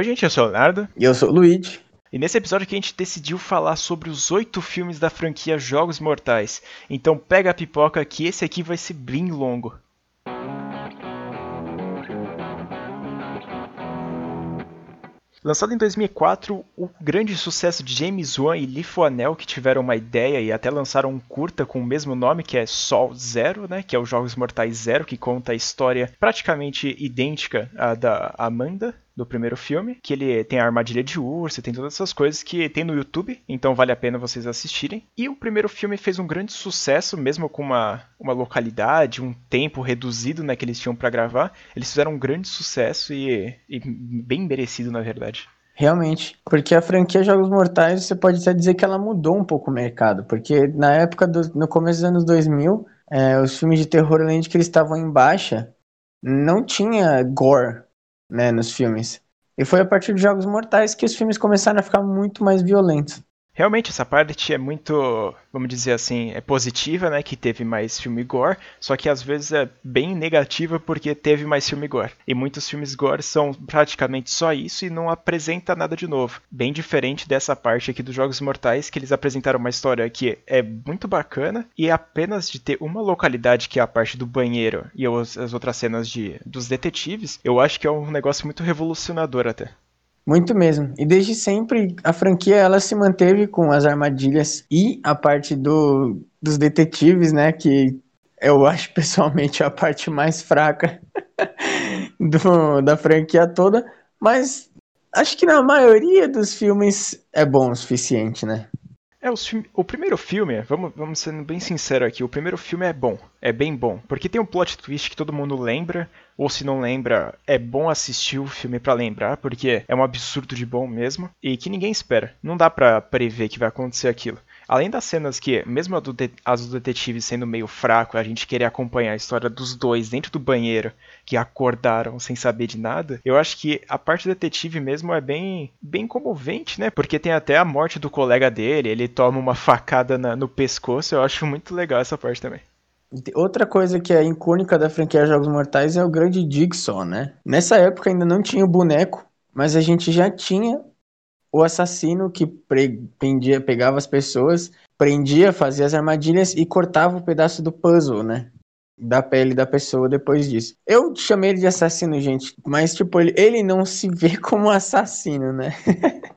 Oi, gente, eu sou o Leonardo. E eu sou o Luigi. E nesse episódio aqui a gente decidiu falar sobre os oito filmes da franquia Jogos Mortais. Então pega a pipoca que esse aqui vai ser bem longo. Lançado em 2004, o grande sucesso de James Wan e Lee Fuanel, que tiveram uma ideia e até lançaram um curta com o mesmo nome, que é Sol Zero, né, que é o Jogos Mortais Zero, que conta a história praticamente idêntica à da Amanda, do primeiro filme, que ele tem a armadilha de urso, tem todas essas coisas que tem no YouTube, então vale a pena vocês assistirem. E o primeiro filme fez um grande sucesso, mesmo com uma, uma localidade, um tempo reduzido né, que eles tinham para gravar. Eles fizeram um grande sucesso e, e bem merecido, na verdade. Realmente, porque a franquia Jogos Mortais, você pode até dizer que ela mudou um pouco o mercado, porque na época, do, no começo dos anos 2000, é, os filmes de terror, além de que eles estavam em baixa, não tinha gore, né, nos filmes. E foi a partir de Jogos Mortais que os filmes começaram a ficar muito mais violentos. Realmente, essa parte é muito, vamos dizer assim, é positiva, né? Que teve mais filme gore, só que às vezes é bem negativa porque teve mais filme gore. E muitos filmes gore são praticamente só isso e não apresenta nada de novo. Bem diferente dessa parte aqui dos Jogos Mortais, que eles apresentaram uma história que é muito bacana e apenas de ter uma localidade que é a parte do banheiro e as outras cenas de, dos detetives, eu acho que é um negócio muito revolucionador até. Muito mesmo. E desde sempre a franquia ela se manteve com as armadilhas e a parte do, dos detetives, né? Que eu acho pessoalmente a parte mais fraca do, da franquia toda. Mas acho que na maioria dos filmes é bom o suficiente, né? É, o primeiro filme, vamos, vamos sendo bem sincero aqui, o primeiro filme é bom, é bem bom, porque tem um plot twist que todo mundo lembra, ou se não lembra, é bom assistir o filme para lembrar, porque é um absurdo de bom mesmo, e que ninguém espera. Não dá pra prever que vai acontecer aquilo. Além das cenas que, mesmo do as do detetive sendo meio fraco, a gente querer acompanhar a história dos dois dentro do banheiro, que acordaram sem saber de nada, eu acho que a parte do detetive mesmo é bem, bem comovente, né? Porque tem até a morte do colega dele, ele toma uma facada na, no pescoço, eu acho muito legal essa parte também. Outra coisa que é icônica da franquia Jogos Mortais é o grande Jigsaw, né? Nessa época ainda não tinha o boneco, mas a gente já tinha o assassino que prendia, pegava as pessoas, prendia, fazia as armadilhas e cortava o um pedaço do puzzle, né? Da pele da pessoa depois disso. Eu chamei ele de assassino, gente, mas tipo, ele, ele não se vê como assassino, né?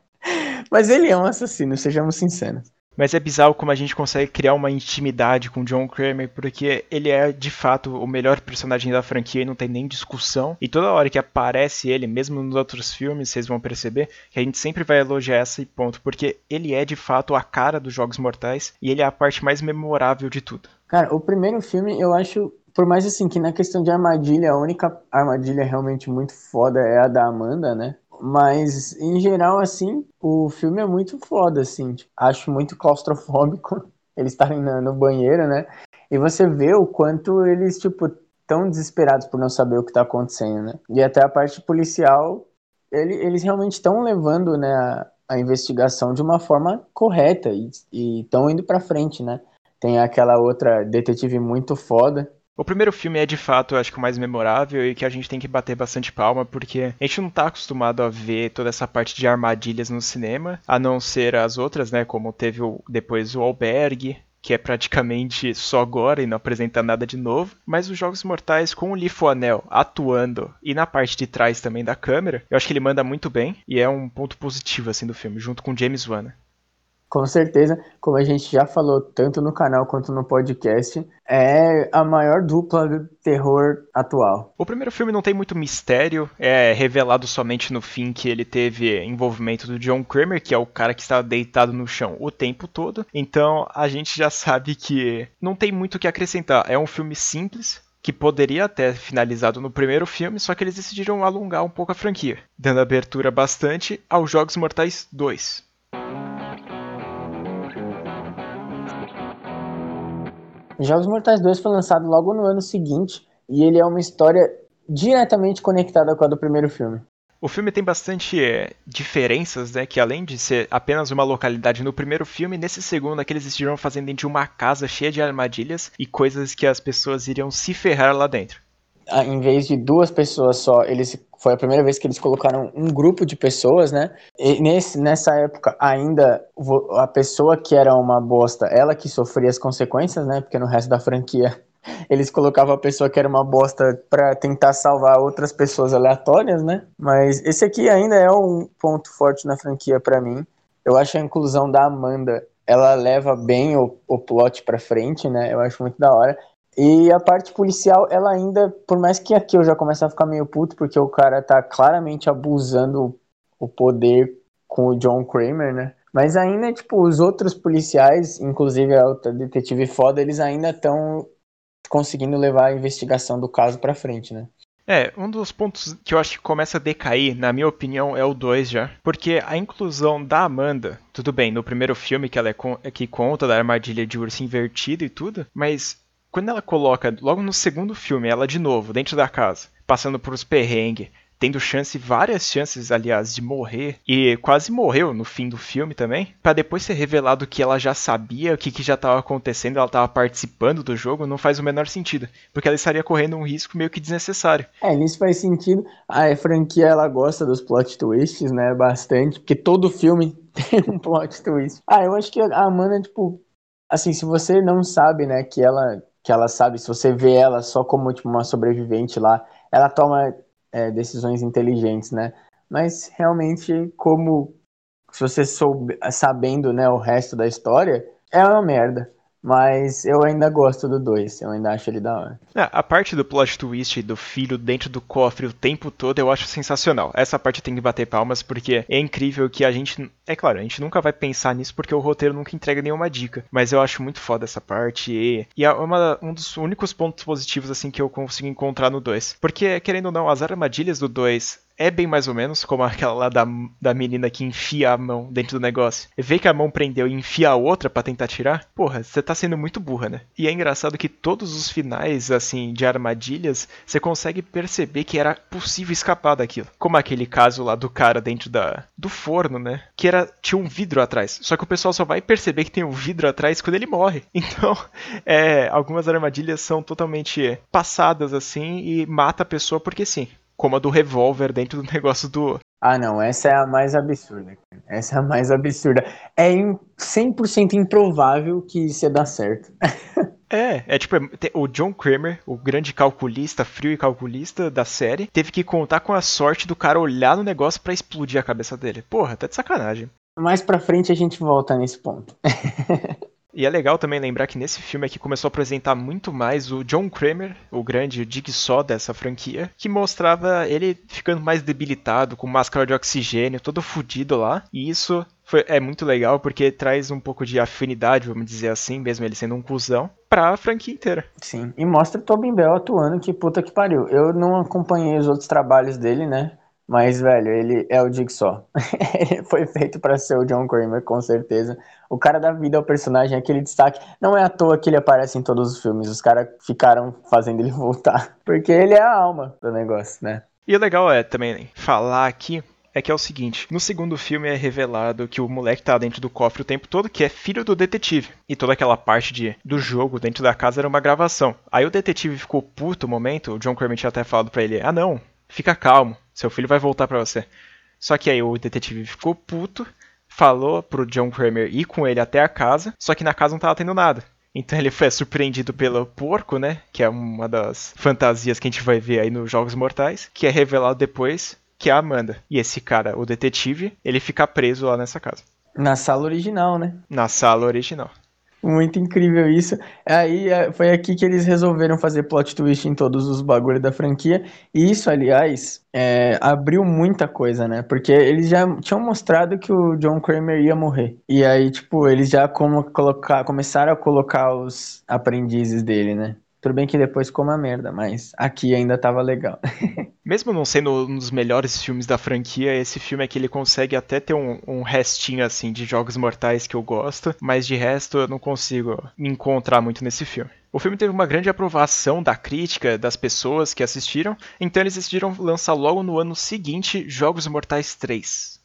mas ele é um assassino, sejamos sinceros. Mas é bizarro como a gente consegue criar uma intimidade com John Kramer, porque ele é de fato o melhor personagem da franquia e não tem nem discussão. E toda hora que aparece ele, mesmo nos outros filmes, vocês vão perceber que a gente sempre vai elogiar esse ponto, porque ele é de fato a cara dos Jogos Mortais e ele é a parte mais memorável de tudo. Cara, o primeiro filme eu acho por mais assim que na questão de armadilha, a única armadilha realmente muito foda é a da Amanda, né? Mas, em geral, assim, o filme é muito foda, assim. Acho muito claustrofóbico eles estarem no banheiro, né? E você vê o quanto eles, tipo, tão desesperados por não saber o que tá acontecendo, né? E até a parte policial, ele, eles realmente estão levando, né, a, a, investigação de uma forma correta e estão indo pra frente, né? Tem aquela outra detetive muito foda, o primeiro filme é de fato, eu acho que o mais memorável e que a gente tem que bater bastante palma, porque a gente não tá acostumado a ver toda essa parte de armadilhas no cinema, a não ser as outras, né? Como teve o, depois o Albergue, que é praticamente só agora e não apresenta nada de novo. Mas os Jogos Mortais, com o Lifoanel atuando e na parte de trás também da câmera, eu acho que ele manda muito bem e é um ponto positivo assim do filme, junto com James Wan. Com certeza, como a gente já falou tanto no canal quanto no podcast, é a maior dupla do terror atual. O primeiro filme não tem muito mistério, é revelado somente no fim que ele teve envolvimento do John Kramer, que é o cara que estava deitado no chão o tempo todo. Então a gente já sabe que não tem muito o que acrescentar. É um filme simples, que poderia ter finalizado no primeiro filme, só que eles decidiram alongar um pouco a franquia, dando abertura bastante aos Jogos Mortais 2. Jogos Mortais 2 foi lançado logo no ano seguinte e ele é uma história diretamente conectada com a do primeiro filme. O filme tem bastante é, diferenças, né? Que além de ser apenas uma localidade no primeiro filme, nesse segundo aqui eles estiveram fazendo dentro de uma casa cheia de armadilhas e coisas que as pessoas iriam se ferrar lá dentro. Ah, em vez de duas pessoas só, eles Foi a primeira vez que eles colocaram um grupo de pessoas, né? E nesse, nessa época, ainda a pessoa que era uma bosta, ela que sofria as consequências, né? Porque no resto da franquia eles colocavam a pessoa que era uma bosta para tentar salvar outras pessoas aleatórias, né? Mas esse aqui ainda é um ponto forte na franquia para mim. Eu acho a inclusão da Amanda, ela leva bem o, o plot para frente, né? Eu acho muito da hora. E a parte policial, ela ainda, por mais que aqui eu já comece a ficar meio puto, porque o cara tá claramente abusando o poder com o John Kramer, né? Mas ainda, tipo, os outros policiais, inclusive a detetive foda, eles ainda estão conseguindo levar a investigação do caso para frente, né? É, um dos pontos que eu acho que começa a decair, na minha opinião, é o 2 já. Porque a inclusão da Amanda, tudo bem, no primeiro filme que ela é, é que conta da armadilha de urso invertido e tudo, mas quando ela coloca, logo no segundo filme, ela de novo, dentro da casa, passando por os perrengues, tendo chance, várias chances, aliás, de morrer, e quase morreu no fim do filme também, para depois ser revelado que ela já sabia o que, que já estava acontecendo, ela estava participando do jogo, não faz o menor sentido, porque ela estaria correndo um risco meio que desnecessário. É, nisso faz sentido. A franquia ela gosta dos plot twists, né, bastante, porque todo filme tem um plot twist. Ah, eu acho que a Amanda, tipo, assim, se você não sabe, né, que ela que ela sabe, se você vê ela só como tipo, uma sobrevivente lá, ela toma é, decisões inteligentes, né? Mas realmente, como se você soube, sabendo né, o resto da história, é uma merda. Mas eu ainda gosto do 2, eu ainda acho ele da hora. É, a parte do plot twist do filho dentro do cofre o tempo todo eu acho sensacional. Essa parte tem que bater palmas porque é incrível que a gente. É claro, a gente nunca vai pensar nisso porque o roteiro nunca entrega nenhuma dica. Mas eu acho muito foda essa parte e, e é uma, um dos únicos pontos positivos assim que eu consigo encontrar no 2. Porque, querendo ou não, as armadilhas do 2 é bem mais ou menos como aquela lá da, da menina que enfia a mão dentro do negócio. Vê que a mão prendeu e enfia a outra para tentar tirar? Porra, você tá sendo muito burra, né? E é engraçado que todos os finais, assim, de armadilhas, você consegue perceber que era possível escapar daquilo. Como aquele caso lá do cara dentro da do forno, né? Que era tinha um vidro atrás. Só que o pessoal só vai perceber que tem um vidro atrás quando ele morre. Então, é, algumas armadilhas são totalmente passadas assim e mata a pessoa porque sim como a do revólver dentro do negócio do. Ah, não, essa é a mais absurda. Essa é a mais absurda. É 100% improvável que isso ia dar certo. É, é tipo, o John Kramer, o grande calculista, frio e calculista da série, teve que contar com a sorte do cara olhar no negócio para explodir a cabeça dele. Porra, tá de sacanagem. Mais pra frente a gente volta nesse ponto. E é legal também lembrar que nesse filme aqui começou a apresentar muito mais o John Kramer, o grande Jigsaw dessa franquia, que mostrava ele ficando mais debilitado, com máscara de oxigênio, todo fudido lá. E isso foi, é muito legal porque traz um pouco de afinidade, vamos dizer assim, mesmo ele sendo um cuzão, pra franquia inteira. Sim, e mostra o Tobin Bell atuando, que puta que pariu. Eu não acompanhei os outros trabalhos dele, né? Mas, velho, ele é o Jigsaw. ele foi feito para ser o John Kramer, com certeza. O cara da vida é o personagem, aquele destaque. Não é à toa que ele aparece em todos os filmes. Os caras ficaram fazendo ele voltar. Porque ele é a alma do negócio, né? E o legal é também falar aqui é que é o seguinte: no segundo filme é revelado que o moleque tá dentro do cofre o tempo todo, que é filho do detetive. E toda aquela parte de, do jogo dentro da casa era uma gravação. Aí o detetive ficou puto o momento, o John tinha até falado pra ele: ah não, fica calmo, seu filho vai voltar para você. Só que aí o detetive ficou puto, falou pro John Kramer ir com ele até a casa, só que na casa não tava tendo nada. Então ele foi surpreendido pelo porco, né? Que é uma das fantasias que a gente vai ver aí nos Jogos Mortais, que é revelado depois que é a Amanda. E esse cara, o detetive, ele fica preso lá nessa casa. Na sala original, né? Na sala original. Muito incrível isso. Aí é, foi aqui que eles resolveram fazer plot twist em todos os bagulhos da franquia. E isso, aliás, é, abriu muita coisa, né? Porque eles já tinham mostrado que o John Kramer ia morrer. E aí, tipo, eles já como colocar, começaram a colocar os aprendizes dele, né? Tudo bem que depois ficou uma merda, mas aqui ainda tava legal. Mesmo não sendo um dos melhores filmes da franquia, esse filme é que ele consegue até ter um, um, restinho assim de jogos mortais que eu gosto, mas de resto eu não consigo me encontrar muito nesse filme. O filme teve uma grande aprovação da crítica, das pessoas que assistiram, então eles decidiram lançar logo no ano seguinte Jogos Mortais 3.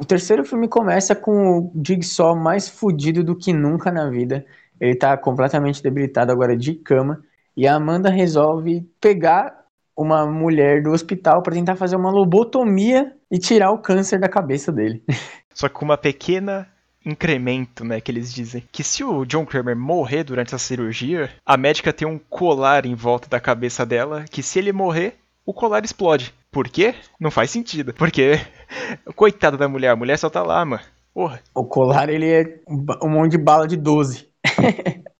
O terceiro filme começa com o Jigsaw mais fudido do que nunca na vida. Ele tá completamente debilitado agora de cama. E a Amanda resolve pegar uma mulher do hospital para tentar fazer uma lobotomia e tirar o câncer da cabeça dele. Só com uma pequena incremento, né, que eles dizem. Que se o John Kramer morrer durante a cirurgia, a médica tem um colar em volta da cabeça dela, que se ele morrer, o colar explode. Por quê? Não faz sentido. Porque, coitada da mulher, a mulher só tá lá, mano. Porra. O colar, ele é um monte de bala de 12.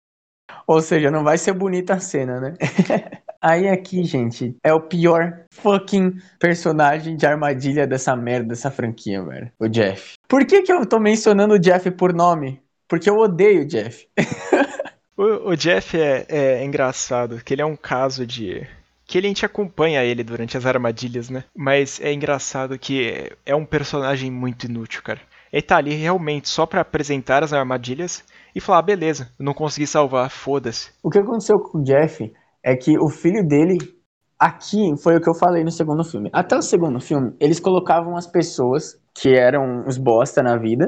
Ou seja, não vai ser bonita a cena, né? Aí aqui, gente, é o pior fucking personagem de armadilha dessa merda, dessa franquia, velho. O Jeff. Por que que eu tô mencionando o Jeff por nome? Porque eu odeio o Jeff. o, o, Jeff é, é engraçado, que ele é um caso de que ele, a gente acompanha ele durante as armadilhas, né? Mas é engraçado que é um personagem muito inútil, cara. Ele tá ali realmente só para apresentar as armadilhas e falar, ah, beleza, não consegui salvar, foda-se. O que aconteceu com o Jeff é que o filho dele, aqui foi o que eu falei no segundo filme. Até o segundo filme, eles colocavam as pessoas que eram os bosta na vida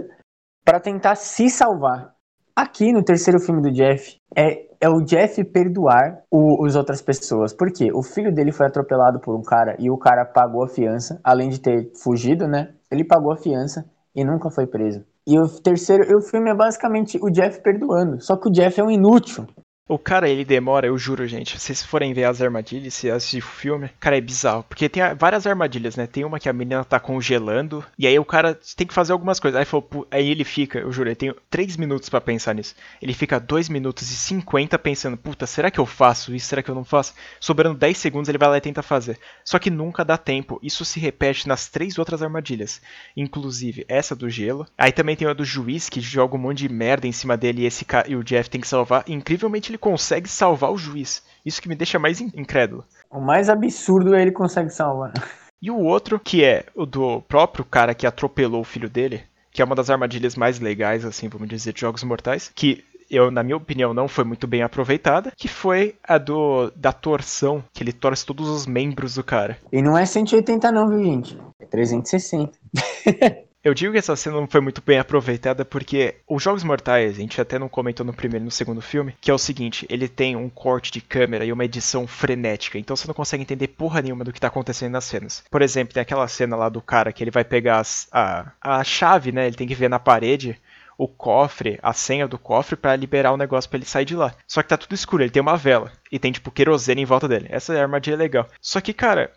para tentar se salvar. Aqui no terceiro filme do Jeff, é, é o Jeff perdoar o, os outras pessoas. Por quê? O filho dele foi atropelado por um cara e o cara pagou a fiança, além de ter fugido, né? Ele pagou a fiança e nunca foi preso. E o terceiro, o filme é basicamente o Jeff perdoando. Só que o Jeff é um inútil. O cara, ele demora, eu juro, gente. Se vocês forem ver as armadilhas, se assistir o filme, cara, é bizarro. Porque tem várias armadilhas, né? Tem uma que a menina tá congelando, e aí o cara tem que fazer algumas coisas. Aí, falou, aí ele fica, eu juro, ele tem 3 minutos para pensar nisso. Ele fica 2 minutos e 50 pensando, puta, será que eu faço isso? Será que eu não faço? Sobrando 10 segundos, ele vai lá e tenta fazer. Só que nunca dá tempo. Isso se repete nas três outras armadilhas. Inclusive, essa do gelo. Aí também tem a do juiz, que joga um monte de merda em cima dele e, esse e o Jeff tem que salvar. Incrivelmente, ele consegue salvar o juiz. Isso que me deixa mais incrédulo. O mais absurdo é ele consegue salvar. E o outro, que é o do próprio cara que atropelou o filho dele, que é uma das armadilhas mais legais, assim, vamos dizer, de Jogos Mortais, que eu, na minha opinião, não foi muito bem aproveitada, que foi a do da torção, que ele torce todos os membros do cara. E não é 180 não, viu, gente? É 360. Eu digo que essa cena não foi muito bem aproveitada porque os Jogos Mortais, a gente até não comentou no primeiro e no segundo filme, que é o seguinte, ele tem um corte de câmera e uma edição frenética, então você não consegue entender porra nenhuma do que tá acontecendo nas cenas. Por exemplo, tem aquela cena lá do cara que ele vai pegar as, a, a chave, né, ele tem que ver na parede o cofre, a senha do cofre para liberar o negócio para ele sair de lá. Só que tá tudo escuro, ele tem uma vela e tem tipo querosene em volta dele. Essa é armadilha legal. Só que, cara,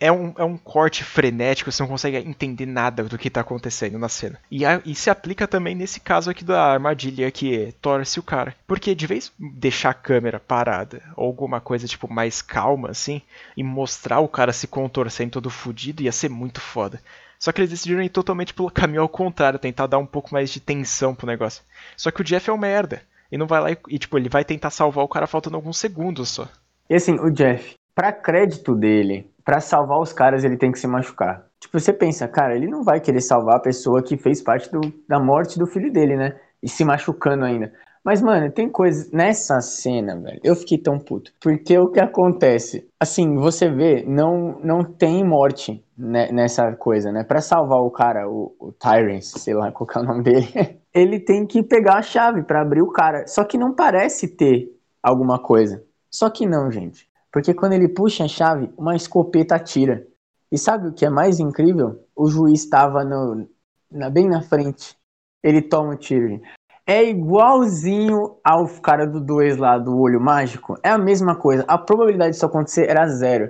é um, é um corte frenético, você não consegue entender nada do que está acontecendo na cena. E, a, e, se aplica também nesse caso aqui da armadilha que torce o cara. Porque de vez deixar a câmera parada, ou alguma coisa tipo mais calma assim, e mostrar o cara se contorcendo todo fudido, ia ser muito foda. Só que eles decidiram ir totalmente pelo caminho ao contrário, tentar dar um pouco mais de tensão pro negócio. Só que o Jeff é um merda. E não vai lá e, e tipo, ele vai tentar salvar o cara faltando alguns segundos só. E assim, o Jeff, para crédito dele, para salvar os caras ele tem que se machucar. Tipo, você pensa, cara, ele não vai querer salvar a pessoa que fez parte do, da morte do filho dele, né? E se machucando ainda. Mas, mano, tem coisas. Nessa cena, velho, eu fiquei tão puto. Porque o que acontece? Assim, você vê, não, não tem morte né, nessa coisa, né? Pra salvar o cara, o, o Tyrants, sei lá qual é o nome dele, ele tem que pegar a chave para abrir o cara. Só que não parece ter alguma coisa. Só que não, gente. Porque quando ele puxa a chave, uma escopeta atira. E sabe o que é mais incrível? O juiz estava na, bem na frente. Ele toma o tiro. É igualzinho ao cara do 2 lá, do olho mágico. É a mesma coisa. A probabilidade disso acontecer era zero.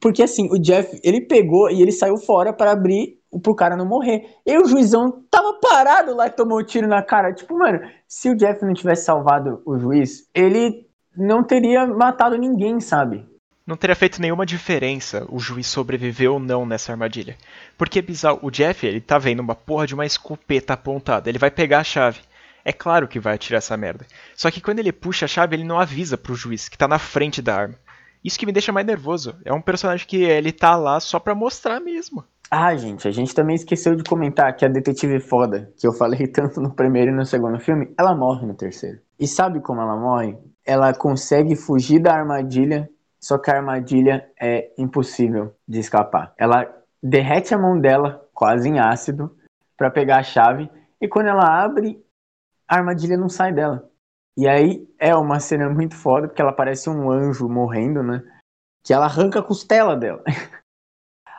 Porque assim, o Jeff, ele pegou e ele saiu fora para abrir pro cara não morrer. E o juizão tava parado lá e tomou o um tiro na cara. Tipo, mano, se o Jeff não tivesse salvado o juiz, ele não teria matado ninguém, sabe? Não teria feito nenhuma diferença o juiz sobreviver ou não nessa armadilha. Porque bizarro, o Jeff, ele tá vendo uma porra de uma escopeta apontada, ele vai pegar a chave. É claro que vai atirar essa merda. Só que quando ele puxa a chave, ele não avisa pro juiz que tá na frente da arma. Isso que me deixa mais nervoso. É um personagem que ele tá lá só pra mostrar mesmo. Ah, gente, a gente também esqueceu de comentar que a detetive foda, que eu falei tanto no primeiro e no segundo filme, ela morre no terceiro. E sabe como ela morre? Ela consegue fugir da armadilha, só que a armadilha é impossível de escapar. Ela derrete a mão dela, quase em ácido, para pegar a chave, e quando ela abre, a armadilha não sai dela. E aí é uma cena muito foda, porque ela parece um anjo morrendo, né? Que ela arranca a costela dela.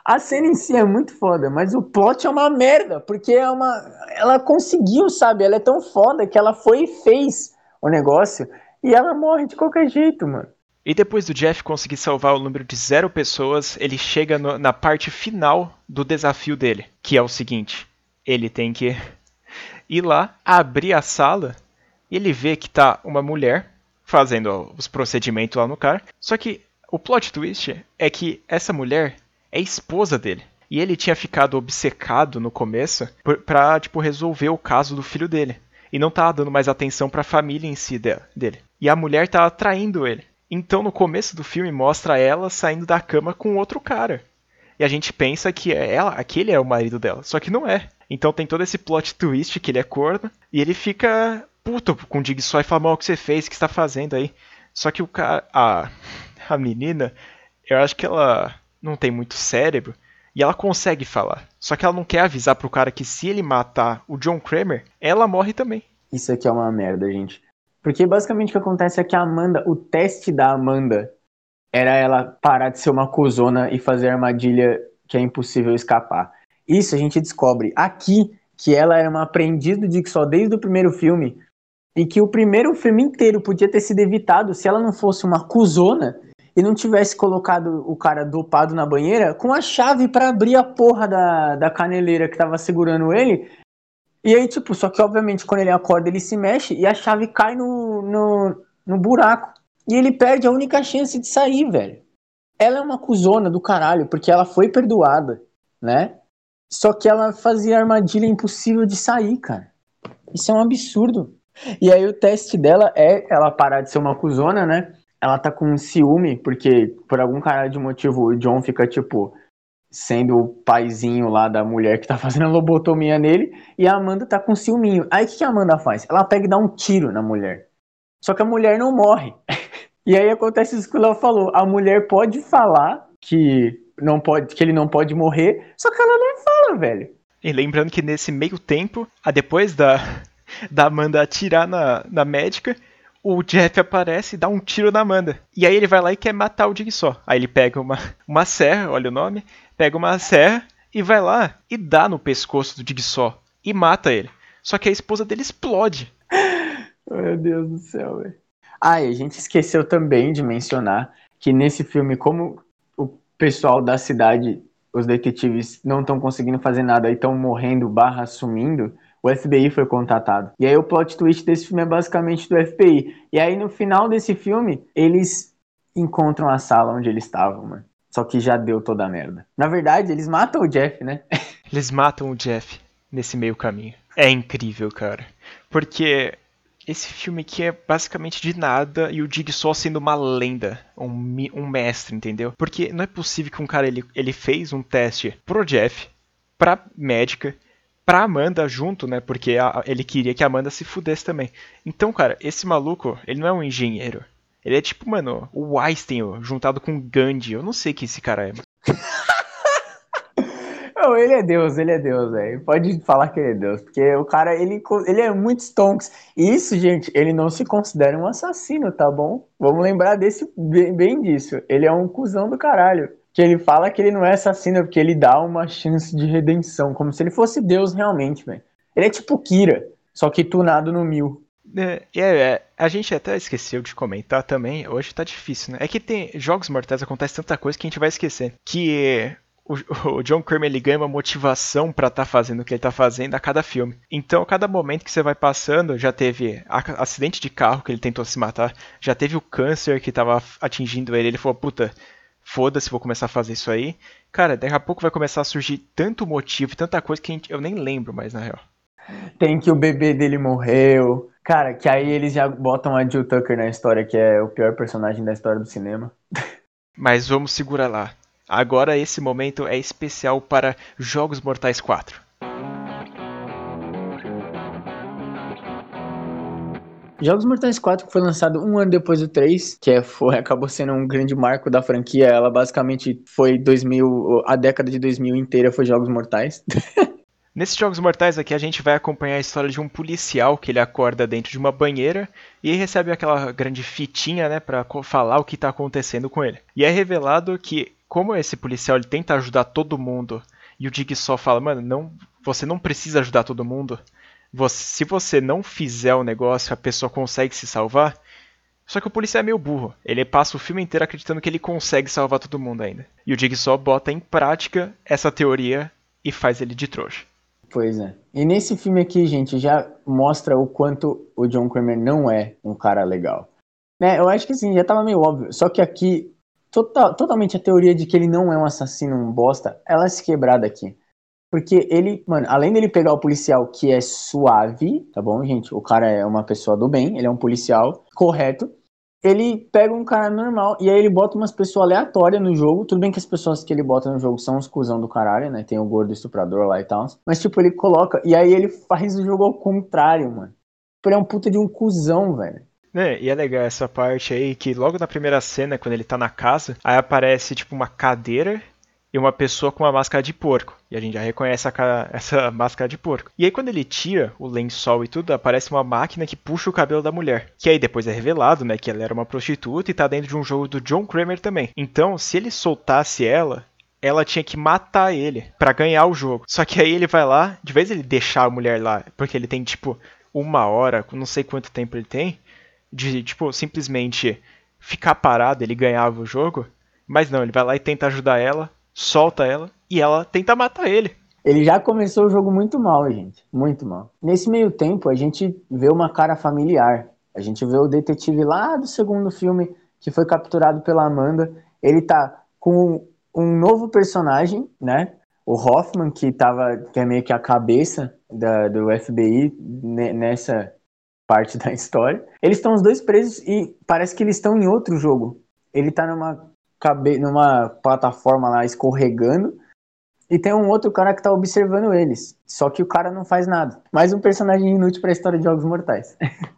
A cena em si é muito foda, mas o plot é uma merda, porque é uma. Ela conseguiu, sabe? Ela é tão foda que ela foi e fez o negócio e ela morre de qualquer jeito, mano. E depois do Jeff conseguir salvar o número de zero pessoas, ele chega no, na parte final do desafio dele, que é o seguinte: ele tem que ir lá, abrir a sala, e ele vê que tá uma mulher fazendo os procedimentos lá no cara. Só que o plot twist é que essa mulher é esposa dele. E ele tinha ficado obcecado no começo pra, tipo, resolver o caso do filho dele. E não tava dando mais atenção pra família em si dele. E a mulher tava traindo ele. Então, no começo do filme, mostra ela saindo da cama com outro cara. E a gente pensa que é ela, aquele é o marido dela. Só que não é. Então tem todo esse plot twist que ele é corno. E ele fica puto com o Dig só e fala, mal o que você fez, o que está fazendo aí? Só que o cara. A, a menina, eu acho que ela não tem muito cérebro e ela consegue falar. Só que ela não quer avisar pro cara que se ele matar o John Kramer, ela morre também. Isso aqui é uma merda, gente. Porque basicamente o que acontece é que a Amanda, o teste da Amanda era ela parar de ser uma cuzona e fazer armadilha que é impossível escapar. Isso a gente descobre aqui que ela era uma aprendiz do Dick só desde o primeiro filme e que o primeiro filme inteiro podia ter sido evitado se ela não fosse uma cuzona e não tivesse colocado o cara dopado na banheira com a chave para abrir a porra da, da caneleira que tava segurando ele. E aí, tipo, só que obviamente quando ele acorda ele se mexe e a chave cai no, no, no buraco. E ele perde a única chance de sair, velho. Ela é uma cuzona do caralho, porque ela foi perdoada, né? Só que ela fazia armadilha impossível de sair, cara. Isso é um absurdo. E aí o teste dela é ela parar de ser uma cuzona, né? ela tá com ciúme, porque por algum cara de motivo o John fica, tipo, sendo o paizinho lá da mulher que tá fazendo a lobotomia nele, e a Amanda tá com ciúminho. Aí o que, que a Amanda faz? Ela pega e dá um tiro na mulher. Só que a mulher não morre. e aí acontece isso que o Léo falou. A mulher pode falar que não pode, que ele não pode morrer, só que ela não fala, velho. E lembrando que nesse meio tempo, a depois da, da Amanda atirar na, na médica, o Jeff aparece e dá um tiro na Amanda. E aí ele vai lá e quer matar o Jigsaw. Aí ele pega uma, uma serra, olha o nome, pega uma serra e vai lá e dá no pescoço do Jigsaw e mata ele. Só que a esposa dele explode. Meu Deus do céu, velho. Ah, e a gente esqueceu também de mencionar que nesse filme, como o pessoal da cidade, os detetives, não estão conseguindo fazer nada e estão morrendo barra sumindo, o FBI foi contatado. E aí o plot twist desse filme é basicamente do FBI. E aí no final desse filme, eles encontram a sala onde eles estavam, mano. Só que já deu toda a merda. Na verdade, eles matam o Jeff, né? Eles matam o Jeff nesse meio caminho. É incrível, cara. Porque esse filme aqui é basicamente de nada e o Dig só sendo uma lenda, um, um mestre, entendeu? Porque não é possível que um cara ele, ele fez um teste pro Jeff, pra médica, pra Amanda junto, né? Porque a, ele queria que a Amanda se fudesse também. Então, cara, esse maluco, ele não é um engenheiro. Ele é tipo, mano, o Einstein ó, juntado com o Gandhi. Eu não sei quem esse cara é. não, ele é Deus, ele é Deus, velho. Pode falar que ele é Deus, porque o cara, ele, ele é muito stonks. E isso, gente, ele não se considera um assassino, tá bom? Vamos lembrar desse bem, bem disso. Ele é um cuzão do caralho que ele fala que ele não é assassino porque ele dá uma chance de redenção, como se ele fosse Deus realmente, velho. Ele é tipo Kira, só que tunado no mil. É, é, é, a gente até esqueceu de comentar também, hoje tá difícil, né? É que tem jogos mortais, acontece tanta coisa que a gente vai esquecer. Que o, o John Kramer ele ganha uma motivação para tá fazendo o que ele tá fazendo a cada filme. Então, a cada momento que você vai passando, já teve acidente de carro que ele tentou se matar, já teve o câncer que tava atingindo ele, ele falou, puta, foda-se, vou começar a fazer isso aí. Cara, daqui a pouco vai começar a surgir tanto motivo, tanta coisa que gente, eu nem lembro mais, na real. Tem que o bebê dele morreu. Cara, que aí eles já botam a Jill Tucker na história, que é o pior personagem da história do cinema. Mas vamos segurar lá. Agora esse momento é especial para Jogos Mortais 4. Jogos Mortais 4, que foi lançado um ano depois do 3, que é, foi, acabou sendo um grande marco da franquia. Ela basicamente foi 2000, a década de 2000 inteira foi Jogos Mortais. Nesses Jogos Mortais aqui a gente vai acompanhar a história de um policial que ele acorda dentro de uma banheira e recebe aquela grande fitinha, né, para falar o que tá acontecendo com ele. E é revelado que como esse policial ele tenta ajudar todo mundo e o Dig só fala, mano, não, você não precisa ajudar todo mundo. Você, se você não fizer o negócio, a pessoa consegue se salvar. Só que o policial é meio burro. Ele passa o filme inteiro acreditando que ele consegue salvar todo mundo ainda. E o Dig só bota em prática essa teoria e faz ele de trouxa. Pois é. E nesse filme aqui, gente, já mostra o quanto o John Kramer não é um cara legal. Né? Eu acho que assim, já tava meio óbvio. Só que aqui, total, totalmente a teoria de que ele não é um assassino, um bosta, ela se quebrada aqui. Porque ele, mano, além dele pegar o policial que é suave, tá bom, gente? O cara é uma pessoa do bem, ele é um policial correto ele pega um cara normal e aí ele bota umas pessoas aleatórias no jogo. Tudo bem que as pessoas que ele bota no jogo são os cuzão do caralho, né? Tem o gordo estuprador lá e tal. Mas, tipo, ele coloca. E aí ele faz o jogo ao contrário, mano. Tipo, ele é um puta de um cuzão, velho. É, e é legal essa parte aí que logo na primeira cena, quando ele tá na casa, aí aparece tipo uma cadeira e uma pessoa com uma máscara de porco. E a gente já reconhece a, essa máscara de porco. E aí quando ele tira o lençol e tudo, aparece uma máquina que puxa o cabelo da mulher. Que aí depois é revelado, né, que ela era uma prostituta e tá dentro de um jogo do John Kramer também. Então, se ele soltasse ela, ela tinha que matar ele para ganhar o jogo. Só que aí ele vai lá, de vez ele deixar a mulher lá, porque ele tem tipo uma hora, não sei quanto tempo ele tem, de tipo simplesmente ficar parado, ele ganhava o jogo. Mas não, ele vai lá e tenta ajudar ela, solta ela e ela tenta matar ele. Ele já começou o jogo muito mal, gente. Muito mal. Nesse meio tempo, a gente vê uma cara familiar. A gente vê o detetive lá do segundo filme, que foi capturado pela Amanda. Ele tá com um novo personagem, né? O Hoffman, que, tava, que é meio que a cabeça da, do FBI nessa parte da história. Eles estão os dois presos e parece que eles estão em outro jogo. Ele tá numa cabe numa plataforma lá escorregando. E tem um outro cara que tá observando eles. Só que o cara não faz nada. Mais um personagem inútil pra história de Jogos Mortais.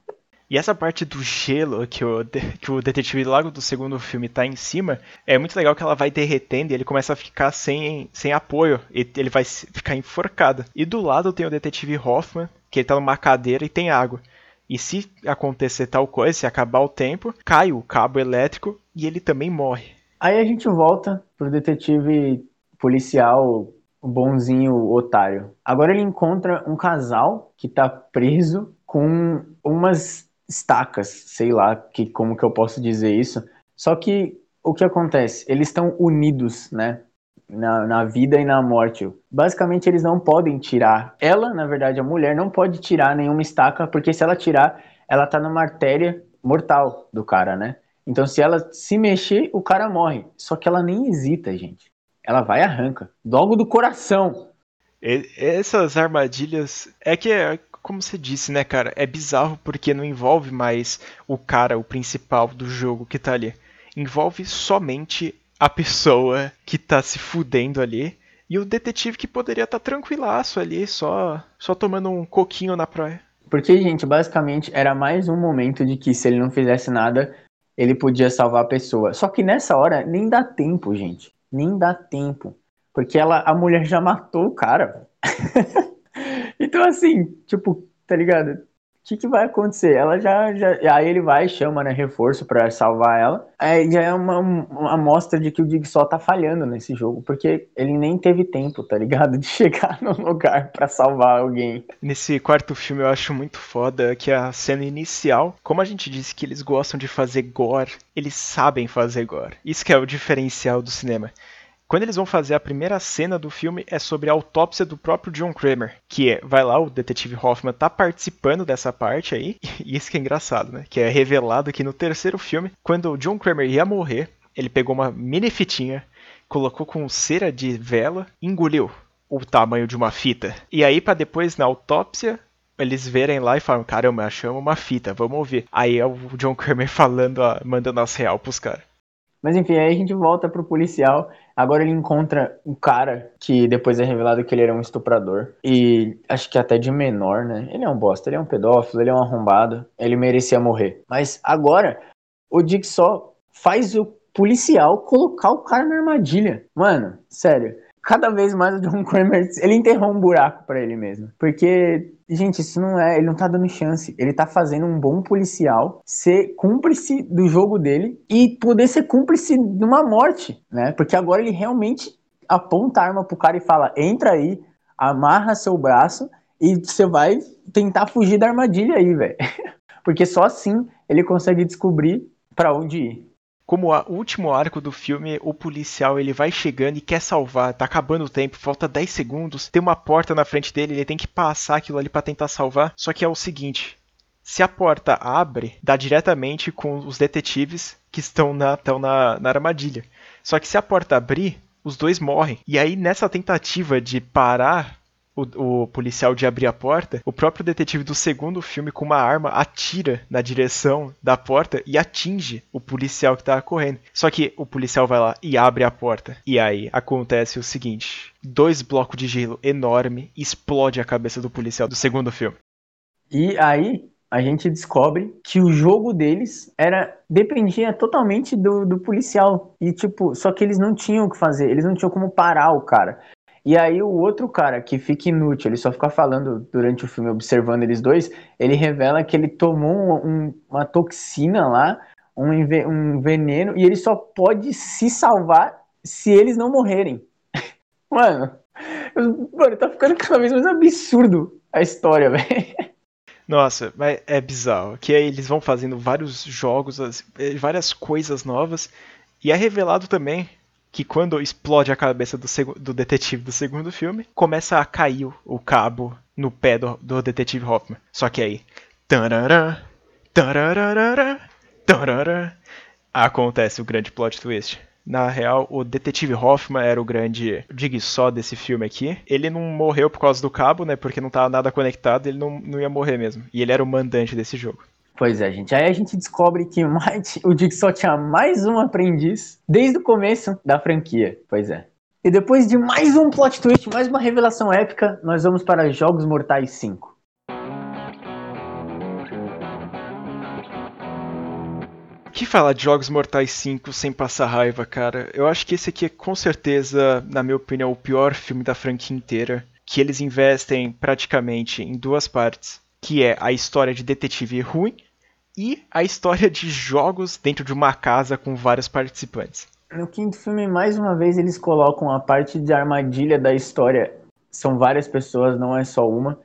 E essa parte do gelo que o, que o detetive logo do segundo filme tá em cima, é muito legal que ela vai derretendo e ele começa a ficar sem, sem apoio. E ele vai ficar enforcado. E do lado tem o detetive Hoffman, que ele tá numa cadeira e tem água. E se acontecer tal coisa, se acabar o tempo, cai o cabo elétrico e ele também morre. Aí a gente volta pro detetive policial bonzinho otário. Agora ele encontra um casal que tá preso com umas estacas, sei lá que como que eu posso dizer isso. Só que o que acontece? Eles estão unidos, né? Na, na vida e na morte. Basicamente, eles não podem tirar. Ela, na verdade, a mulher, não pode tirar nenhuma estaca, porque se ela tirar, ela tá numa artéria mortal do cara, né? Então, se ela se mexer, o cara morre. Só que ela nem hesita, gente. Ela vai e arranca. Logo do coração. essas armadilhas. É que, é, como você disse, né, cara? É bizarro porque não envolve mais o cara, o principal do jogo que tá ali. Envolve somente a pessoa que tá se fudendo ali. E o detetive que poderia estar tá tranquilaço ali, só, só tomando um coquinho na praia. Porque, gente, basicamente era mais um momento de que se ele não fizesse nada, ele podia salvar a pessoa. Só que nessa hora nem dá tempo, gente. Nem dá tempo. Porque ela, a mulher já matou o cara. então, assim, tipo, tá ligado? O que, que, vai acontecer? Ela já, já. Aí ele vai, chama, né, reforço para salvar ela. Aí já é uma, uma amostra de que o Dig só tá falhando nesse jogo, porque ele nem teve tempo, tá ligado? De chegar no lugar para salvar alguém. Nesse quarto filme eu acho muito foda que a cena inicial, como a gente disse que eles gostam de fazer gore, eles sabem fazer gore. Isso que é o diferencial do cinema. Quando eles vão fazer a primeira cena do filme é sobre a autópsia do próprio John Kramer, que é, vai lá, o detetive Hoffman tá participando dessa parte aí, e isso que é engraçado, né? Que é revelado que no terceiro filme, quando o John Kramer ia morrer, ele pegou uma mini fitinha, colocou com cera de vela, engoliu o tamanho de uma fita. E aí para depois na autópsia eles verem lá e falam, caramba, achamos uma fita, vamos ouvir. Aí é o John Kramer falando, mandando as real pros caras. Mas enfim, aí a gente volta pro policial. Agora ele encontra um cara que depois é revelado que ele era um estuprador. E acho que até de menor, né? Ele é um bosta, ele é um pedófilo, ele é um arrombado. Ele merecia morrer. Mas agora o Dick só faz o policial colocar o cara na armadilha. Mano, sério. Cada vez mais o John Kramer, ele enterrou um buraco para ele mesmo. Porque, gente, isso não é, ele não tá dando chance. Ele tá fazendo um bom policial ser cúmplice do jogo dele e poder ser cúmplice de uma morte, né? Porque agora ele realmente aponta a arma pro cara e fala: "Entra aí, amarra seu braço e você vai tentar fugir da armadilha aí, velho". Porque só assim ele consegue descobrir para onde ir como o último arco do filme, o policial ele vai chegando e quer salvar, tá acabando o tempo, falta 10 segundos, tem uma porta na frente dele, ele tem que passar aquilo ali para tentar salvar. Só que é o seguinte, se a porta abre, dá diretamente com os detetives que estão na, estão na, na armadilha. Só que se a porta abrir, os dois morrem. E aí, nessa tentativa de parar o, o, policial de abrir a porta, o próprio detetive do segundo filme, com uma arma, atira na direção da porta e atinge o policial que tava correndo. Só que o policial vai lá e abre a porta. E aí acontece o seguinte: dois blocos de gelo enorme explode a cabeça do policial do segundo filme. E aí a gente descobre que o jogo deles era dependia totalmente do, do policial e tipo só que eles não tinham o que fazer eles não tinham como parar o cara e aí o outro cara que fica inútil, ele só fica falando durante o filme, observando eles dois, ele revela que ele tomou um, uma toxina lá, um, um veneno, e ele só pode se salvar se eles não morrerem. Mano, eu, mano, tá ficando cada vez mais absurdo a história, velho. Nossa, mas é bizarro. Que aí eles vão fazendo vários jogos, várias coisas novas. E é revelado também que quando explode a cabeça do, do detetive do segundo filme, começa a cair o, cabo no pé do, do, detetive Hoffman. Só que aí. Tarará, tarará, tarará, acontece o grande plot twist. Na real, o detetive Hoffman era o grande dig só desse filme aqui. Ele não morreu por causa do cabo, né? Porque não tava nada conectado, ele não, não ia morrer mesmo. E ele era o mandante desse jogo. Pois é, gente. Aí a gente descobre que o Dick só tinha mais um aprendiz desde o começo da franquia. Pois é. E depois de mais um plot twist, mais uma revelação épica, nós vamos para Jogos Mortais 5. que falar de Jogos Mortais 5 sem passar raiva, cara? Eu acho que esse aqui é com certeza, na minha opinião, o pior filme da franquia inteira. Que eles investem praticamente em duas partes que é a história de detetive ruim e a história de jogos dentro de uma casa com vários participantes. No quinto filme, mais uma vez, eles colocam a parte de armadilha da história. São várias pessoas, não é só uma.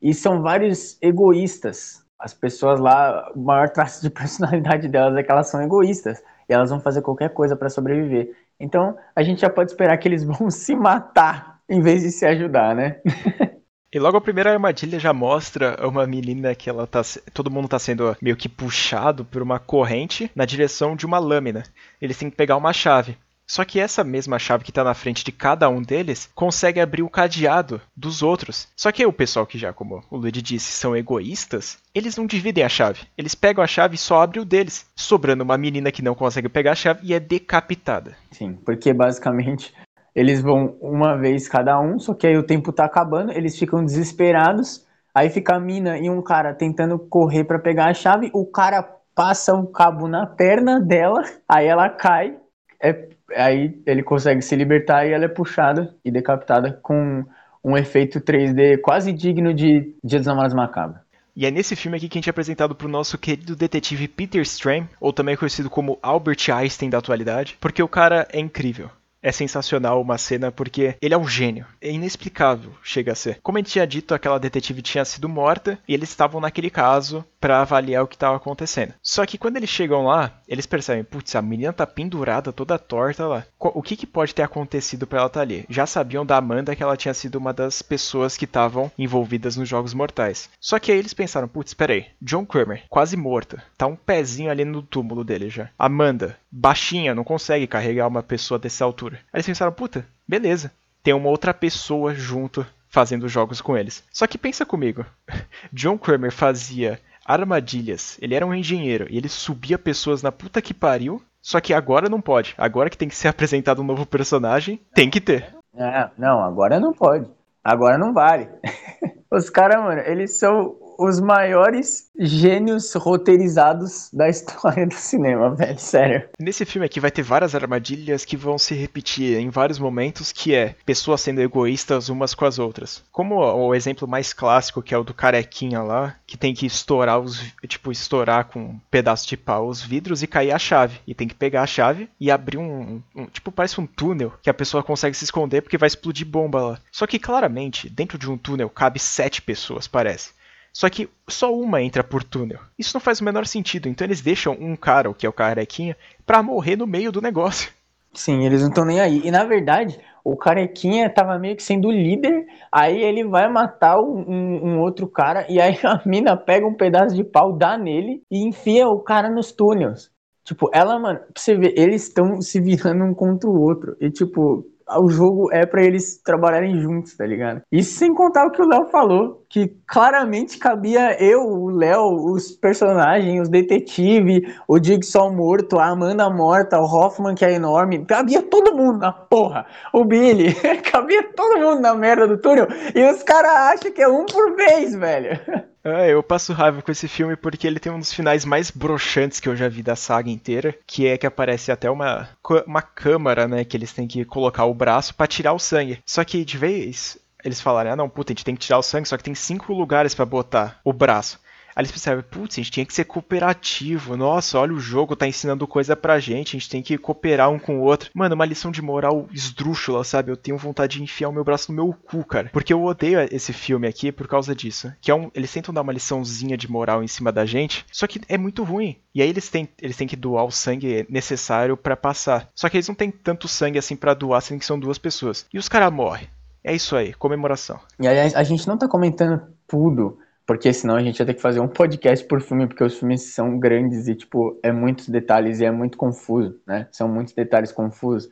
E são vários egoístas. As pessoas lá, o maior traço de personalidade delas é que elas são egoístas. E elas vão fazer qualquer coisa para sobreviver. Então, a gente já pode esperar que eles vão se matar em vez de se ajudar, né? E logo a primeira armadilha já mostra uma menina que ela tá. Todo mundo tá sendo meio que puxado por uma corrente na direção de uma lâmina. Eles têm que pegar uma chave. Só que essa mesma chave que está na frente de cada um deles consegue abrir o cadeado dos outros. Só que o pessoal que já, como o Luigi disse, são egoístas, eles não dividem a chave. Eles pegam a chave e só abrem o deles, sobrando uma menina que não consegue pegar a chave e é decapitada. Sim, porque basicamente eles vão uma vez cada um, só que aí o tempo tá acabando, eles ficam desesperados. Aí fica a mina e um cara tentando correr para pegar a chave, o cara passa um cabo na perna dela, aí ela cai, é, aí ele consegue se libertar e ela é puxada e decapitada com um efeito 3D quase digno de Dia dos Namorados Macabros. E é nesse filme aqui que a gente é apresentado pro nosso querido detetive Peter Strahm, ou também conhecido como Albert Einstein da atualidade, porque o cara é incrível é sensacional uma cena porque ele é um gênio. É inexplicável, chega a ser. Como gente tinha dito, aquela detetive tinha sido morta e eles estavam naquele caso para avaliar o que estava acontecendo. Só que quando eles chegam lá, eles percebem, putz, a menina tá pendurada, toda torta lá. O que, que pode ter acontecido para ela estar tá ali? Já sabiam da Amanda que ela tinha sido uma das pessoas que estavam envolvidas nos Jogos Mortais. Só que aí eles pensaram, putz, peraí, John Kramer, quase morta, tá um pezinho ali no túmulo dele já. Amanda, baixinha, não consegue carregar uma pessoa dessa altura. Aí eles pensaram, puta, beleza, tem uma outra pessoa junto fazendo jogos com eles. Só que pensa comigo, John Kramer fazia armadilhas. Ele era um engenheiro e ele subia pessoas na puta que pariu. Só que agora não pode. Agora que tem que ser apresentado um novo personagem, tem que ter. É, não, agora não pode. Agora não vale. Os caras, mano, eles são os maiores gênios roteirizados da história do cinema, velho, sério. Nesse filme aqui vai ter várias armadilhas que vão se repetir em vários momentos, que é pessoas sendo egoístas umas com as outras. Como o exemplo mais clássico, que é o do carequinha lá, que tem que estourar os, tipo, estourar com um pedaço de pau os vidros e cair a chave. E tem que pegar a chave e abrir um, um tipo, parece um túnel que a pessoa consegue se esconder porque vai explodir bomba lá. Só que claramente, dentro de um túnel cabe sete pessoas, parece. Só que só uma entra por túnel. Isso não faz o menor sentido. Então eles deixam um cara, o que é o carequinha, pra morrer no meio do negócio. Sim, eles não estão nem aí. E na verdade, o carequinha tava meio que sendo líder, aí ele vai matar um, um, outro cara, e aí a mina pega um pedaço de pau, dá nele e enfia o cara nos túneis. Tipo, ela, mano, pra você ver, eles estão se virando um contra o outro. E, tipo, o jogo é para eles trabalharem juntos, tá ligado? Isso sem contar o que o Léo falou, que claramente cabia eu, o Léo, os personagens, os detetives, o Jigsaw morto, a Amanda morta, o Hoffman que é enorme, cabia todo mundo na porra. O Billy, cabia todo mundo na merda do túnel e os caras acham que é um por vez, velho. É, eu passo raiva com esse filme porque ele tem um dos finais mais broxantes que eu já vi da saga inteira, que é que aparece até uma, uma câmara, né, que eles têm que colocar o braço para tirar o sangue. Só que de vez eles falarem, ah não, puta, a gente tem que tirar o sangue, só que tem cinco lugares para botar o braço. Aí eles pensaram, putz, a gente tinha que ser cooperativo. Nossa, olha o jogo, tá ensinando coisa pra gente. A gente tem que cooperar um com o outro. Mano, uma lição de moral esdrúxula, sabe? Eu tenho vontade de enfiar o meu braço no meu cu, cara. Porque eu odeio esse filme aqui por causa disso. Que é um. Eles tentam dar uma liçãozinha de moral em cima da gente. Só que é muito ruim. E aí eles têm, eles têm que doar o sangue necessário para passar. Só que eles não têm tanto sangue assim para doar, sendo que são duas pessoas. E os caras morrem. É isso aí, comemoração. E aí a gente não tá comentando tudo porque senão a gente ia ter que fazer um podcast por filme, porque os filmes são grandes e, tipo, é muitos detalhes e é muito confuso, né? São muitos detalhes confusos.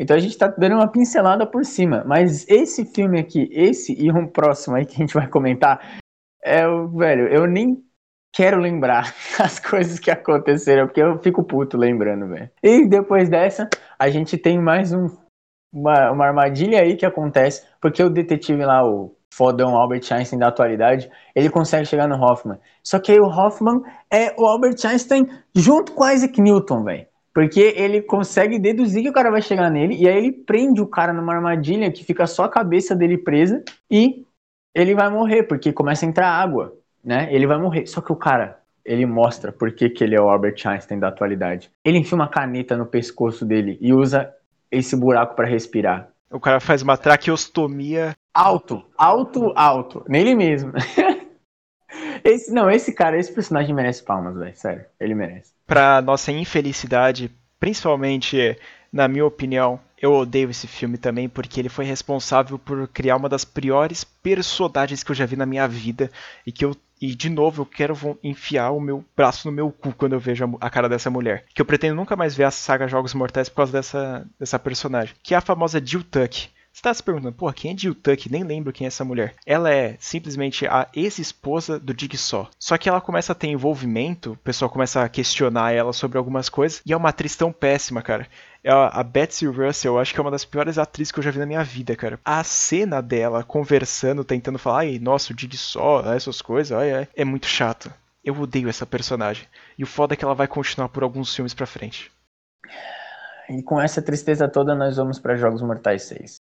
Então a gente tá dando uma pincelada por cima. Mas esse filme aqui, esse e um próximo aí que a gente vai comentar, é o, velho, eu nem quero lembrar as coisas que aconteceram, porque eu fico puto lembrando, velho. E depois dessa, a gente tem mais um, uma, uma armadilha aí que acontece, porque o detetive lá, o fodão Albert Einstein da atualidade, ele consegue chegar no Hoffman. Só que aí o Hoffman é o Albert Einstein junto com Isaac Newton, velho. Porque ele consegue deduzir que o cara vai chegar nele, e aí ele prende o cara numa armadilha que fica só a cabeça dele presa, e ele vai morrer, porque começa a entrar água, né? Ele vai morrer. Só que o cara, ele mostra por que, ele é o Albert Einstein da atualidade. Ele enfia uma caneta no pescoço dele e usa esse buraco para respirar. O cara faz uma traqueostomia. Alto, alto, alto. Nele mesmo. esse, não, esse cara, esse personagem merece palmas, velho. Sério, ele merece. Pra nossa infelicidade, principalmente, na minha opinião, eu odeio esse filme também porque ele foi responsável por criar uma das piores personagens que eu já vi na minha vida e que eu e de novo eu quero enfiar o meu braço no meu cu quando eu vejo a cara dessa mulher. Que eu pretendo nunca mais ver a saga Jogos Mortais por causa dessa, dessa personagem. Que é a famosa Jill Tuck. Você tá se perguntando, pô, quem é Jill Tuck? Nem lembro quem é essa mulher. Ela é simplesmente a ex-esposa do Jigsaw. Só que ela começa a ter envolvimento, o pessoal começa a questionar ela sobre algumas coisas, e é uma atriz tão péssima, cara. É a Betsy Russell, eu acho que é uma das piores atrizes que eu já vi na minha vida, cara. A cena dela conversando, tentando falar, ai, nossa, o Jigsaw, essas coisas, ai, ai, é muito chato. Eu odeio essa personagem. E o foda é que ela vai continuar por alguns filmes pra frente. E com essa tristeza toda, nós vamos para Jogos Mortais 6.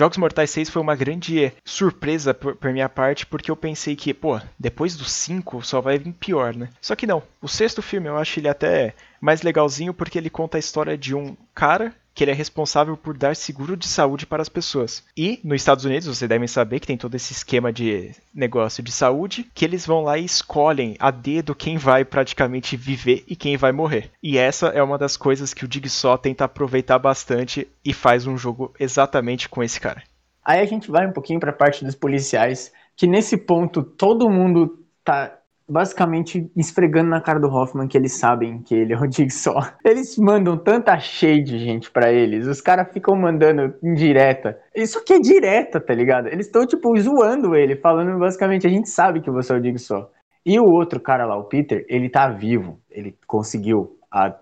Jogos Mortais 6 foi uma grande surpresa por, por, minha parte, porque eu pensei que, pô, depois do 5 só vai vir pior, né? Só que não. O sexto filme eu acho ele até mais legalzinho porque ele conta a história de um cara que ele é responsável por dar seguro de saúde para as pessoas. E nos Estados Unidos, vocês devem saber que tem todo esse esquema de negócio de saúde, que eles vão lá e escolhem a dedo quem vai praticamente viver e quem vai morrer. E essa é uma das coisas que o Digsaw tenta aproveitar bastante e faz um jogo exatamente com esse cara. Aí a gente vai um pouquinho para a parte dos policiais, que nesse ponto todo mundo tá basicamente esfregando na cara do Hoffman que eles sabem que ele é o Jigsaw. Eles mandam tanta shade, gente, para eles. Os caras ficam mandando indireta. Isso aqui é direta, tá ligado? Eles estão, tipo, zoando ele, falando basicamente, a gente sabe que você é o Jigsaw. E o outro cara lá, o Peter, ele tá vivo. Ele conseguiu a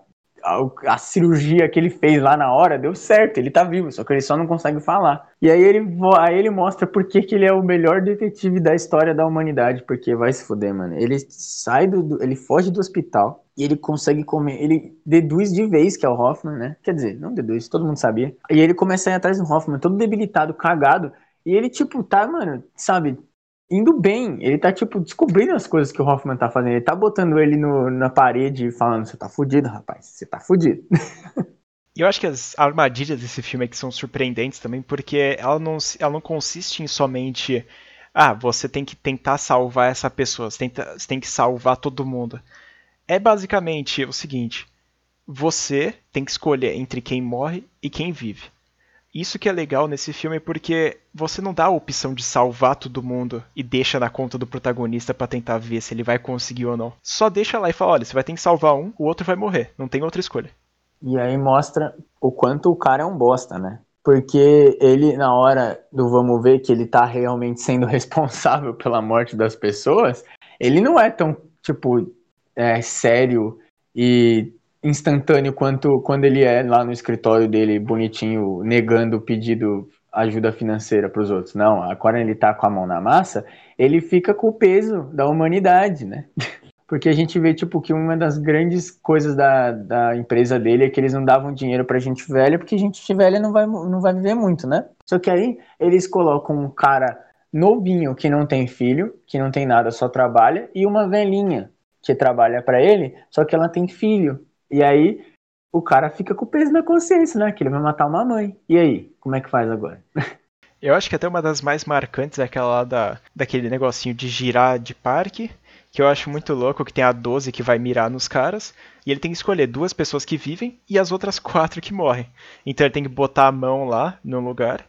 a, a, cirurgia que ele fez lá na hora deu certo, ele tá vivo, só que ele só não consegue falar. E aí ele, aí ele mostra por que, que ele é o melhor detetive da história da humanidade, porque vai se fuder, mano. Ele sai do, ele foge do hospital e ele consegue comer, ele deduz de vez que é o Hoffman, né? Quer dizer, não deduz, todo mundo sabia. E ele começa a ir atrás do Hoffman, todo debilitado, cagado, e ele tipo tá, mano, sabe, indo bem. Ele tá, tipo, descobrindo as coisas que o Hoffman tá fazendo. Ele tá botando ele no, na parede e falando: Você tá fudido, rapaz, você tá fudido. E eu acho que as armadilhas desse filme aqui são surpreendentes também, porque ela não, ela não consiste em somente. Ah, você tem que tentar salvar essa pessoa, você, tenta, você tem que salvar todo mundo. É basicamente o seguinte: você tem que escolher entre quem morre e quem vive. Isso que é legal nesse filme porque você não dá a opção de salvar todo mundo e deixa na conta do protagonista para tentar ver se ele vai conseguir ou não. Só deixa lá e fala, olha, você vai ter que salvar um, o outro vai morrer. Não tem outra escolha. E aí mostra o quanto o cara é um bosta, né? Porque ele, na hora do vamos ver que ele tá realmente sendo responsável pela morte das pessoas, ele não é tão, tipo, é, sério e instantâneo quanto quando ele é lá no escritório dele, bonitinho, negando o pedido ajuda financeira para os outros. Não, agora ele tá com a mão na massa, ele fica com o peso da humanidade, né? Porque a gente vê, tipo, que uma das grandes coisas da, da empresa dele é que eles não davam dinheiro pra gente velha, porque gente velha não vai, não vai viver muito, né? Só que aí eles colocam um cara novinho que não tem filho, que não tem nada, só trabalha, e uma velhinha que trabalha para ele, só que ela tem filho. E aí o cara fica com o peso na consciência, né? Que ele vai matar uma mãe. E aí, como é que faz agora? Eu acho que até uma das mais marcantes é aquela lá da, daquele negocinho de girar de parque, que eu acho muito louco, que tem a 12 que vai mirar nos caras, e ele tem que escolher duas pessoas que vivem e as outras quatro que morrem. Então ele tem que botar a mão lá no lugar,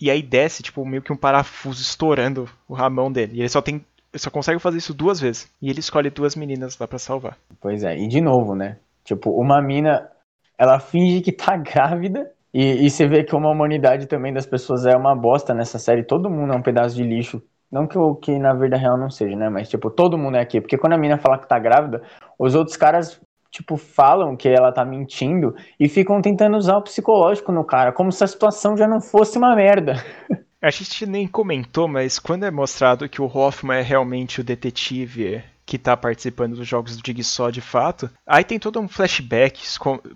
e aí desce, tipo, meio que um parafuso estourando a mão dele. E ele só tem. Ele só consegue fazer isso duas vezes. E ele escolhe duas meninas lá para salvar. Pois é, e de novo, né? Tipo, uma mina, ela finge que tá grávida. E, e você vê que uma humanidade também das pessoas é uma bosta nessa série. Todo mundo é um pedaço de lixo. Não que, que na vida real não seja, né? Mas, tipo, todo mundo é aqui. Porque quando a mina fala que tá grávida, os outros caras, tipo, falam que ela tá mentindo e ficam tentando usar o psicológico no cara, como se a situação já não fosse uma merda. A gente nem comentou, mas quando é mostrado que o Hoffman é realmente o detetive que tá participando dos jogos do Jigsaw de fato. Aí tem todo um flashback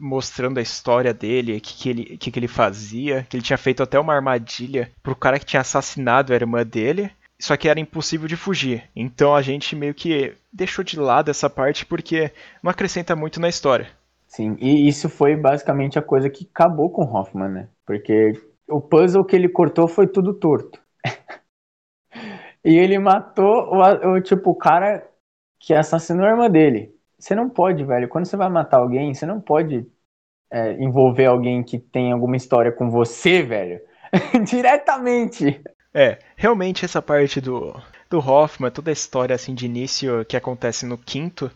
mostrando a história dele, o que, que, ele, que, que ele fazia, que ele tinha feito até uma armadilha pro cara que tinha assassinado a irmã dele. Só que era impossível de fugir. Então a gente meio que deixou de lado essa parte porque não acrescenta muito na história. Sim, e isso foi basicamente a coisa que acabou com Hoffman, né? Porque o puzzle que ele cortou foi tudo torto. e ele matou o, o tipo, o cara que assassinou a irmã dele. Você não pode, velho. Quando você vai matar alguém, você não pode é, envolver alguém que tem alguma história com você, velho. Diretamente. É, realmente essa parte do, do Hoffman, toda a história assim de início que acontece no quinto,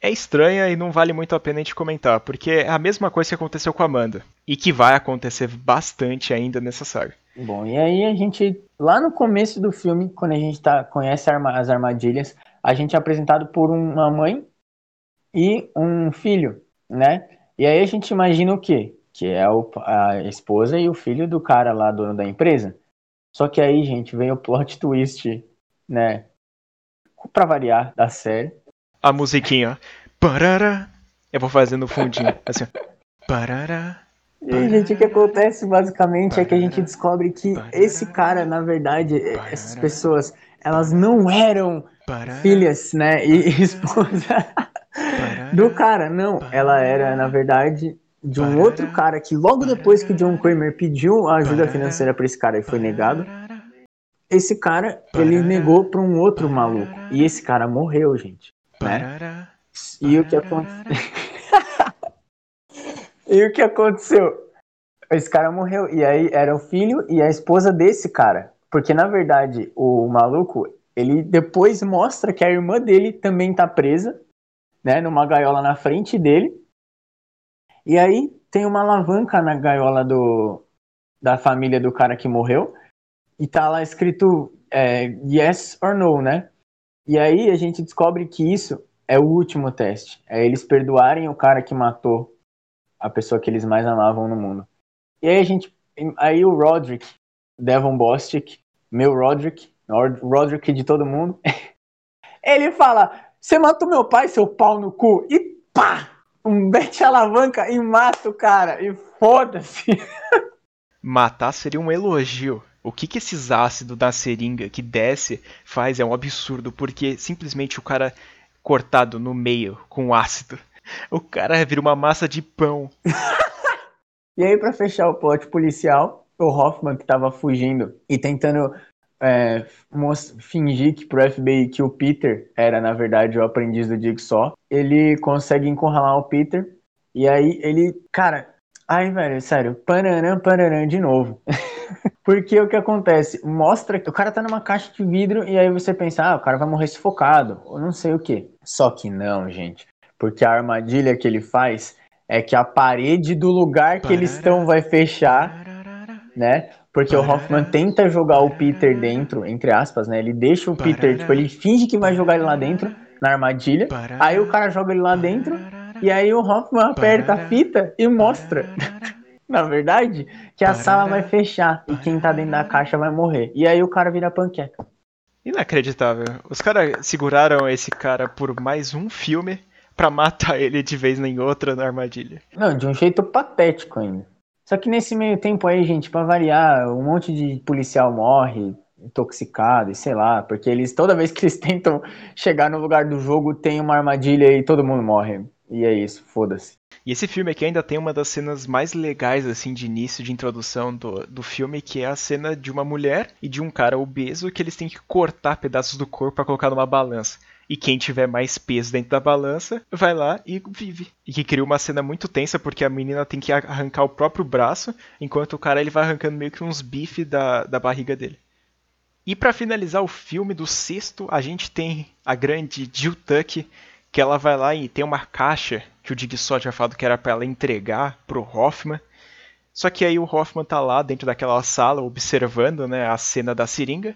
é estranha e não vale muito a pena a gente comentar, porque é a mesma coisa que aconteceu com a Amanda. E que vai acontecer bastante ainda nessa saga. Bom, e aí a gente, lá no começo do filme, quando a gente tá, conhece as armadilhas, a gente é apresentado por uma mãe e um filho, né? E aí a gente imagina o quê? Que é a esposa e o filho do cara lá, dono da empresa. Só que aí, gente, vem o plot twist, né? Pra variar, da série. A musiquinha. Parará. Eu vou fazendo fundinho. Assim. Parará. E, gente, o que acontece basicamente é que a gente descobre que esse cara, na verdade, essas pessoas, elas não eram filhas, né? E esposa do cara. Não, ela era, na verdade, de um outro cara que logo depois que John Kramer pediu ajuda financeira para esse cara e foi negado, esse cara ele negou para um outro maluco e esse cara morreu, gente, né? E o que aconteceu? e o que aconteceu? Esse cara morreu e aí era o filho e a esposa desse cara, porque na verdade o maluco ele depois mostra que a irmã dele também tá presa, né, numa gaiola na frente dele. E aí tem uma alavanca na gaiola do, da família do cara que morreu. E tá lá escrito é, yes or no, né? E aí a gente descobre que isso é o último teste. É eles perdoarem o cara que matou a pessoa que eles mais amavam no mundo. E aí a gente. Aí o Roderick, Devon Bostic, meu Roderick, Roderick de todo mundo, ele fala: Você matou meu pai, seu pau no cu, e pá! Um bete alavanca e mata o cara, e foda-se. Matar seria um elogio. O que, que esses ácidos da seringa que desce faz é um absurdo, porque simplesmente o cara cortado no meio com ácido. O cara vira uma massa de pão. e aí, para fechar o plot policial, o Hoffman que tava fugindo e tentando é, fingir que pro FBI que o Peter era, na verdade, o aprendiz do Jigsaw, ele consegue encurralar o Peter. E aí ele, cara, ai, velho, sério, pararam, pararam de novo. Porque o que acontece? Mostra que o cara tá numa caixa de vidro e aí você pensa, ah, o cara vai morrer sufocado, ou não sei o que. Só que não, gente. Porque a armadilha que ele faz é que a parede do lugar que eles estão vai fechar, né? Porque o Hoffman tenta jogar o Peter dentro, entre aspas, né? Ele deixa o Peter, tipo, ele finge que vai jogar ele lá dentro, na armadilha. Aí o cara joga ele lá dentro, e aí o Hoffman aperta a fita e mostra na verdade, que a sala vai fechar e quem tá dentro da caixa vai morrer. E aí o cara vira panqueca. Inacreditável. Os caras seguraram esse cara por mais um filme para matar ele de vez em outra na armadilha. Não, de um jeito patético ainda. Só que nesse meio tempo aí, gente, para variar, um monte de policial morre, intoxicado e sei lá, porque eles toda vez que eles tentam chegar no lugar do jogo tem uma armadilha e todo mundo morre. E é isso, foda-se. E esse filme aqui ainda tem uma das cenas mais legais, assim, de início, de introdução do, do filme, que é a cena de uma mulher e de um cara obeso que eles têm que cortar pedaços do corpo para colocar numa balança. E quem tiver mais peso dentro da balança vai lá e vive. E que cria uma cena muito tensa porque a menina tem que arrancar o próprio braço, enquanto o cara ele vai arrancando meio que uns bifes da, da barriga dele. E para finalizar o filme do sexto, a gente tem a grande Jill Tuck, que ela vai lá e tem uma caixa que o Dig só tinha falado que era para ela entregar pro Hoffman. Só que aí o Hoffman tá lá dentro daquela sala observando, né, a cena da seringa.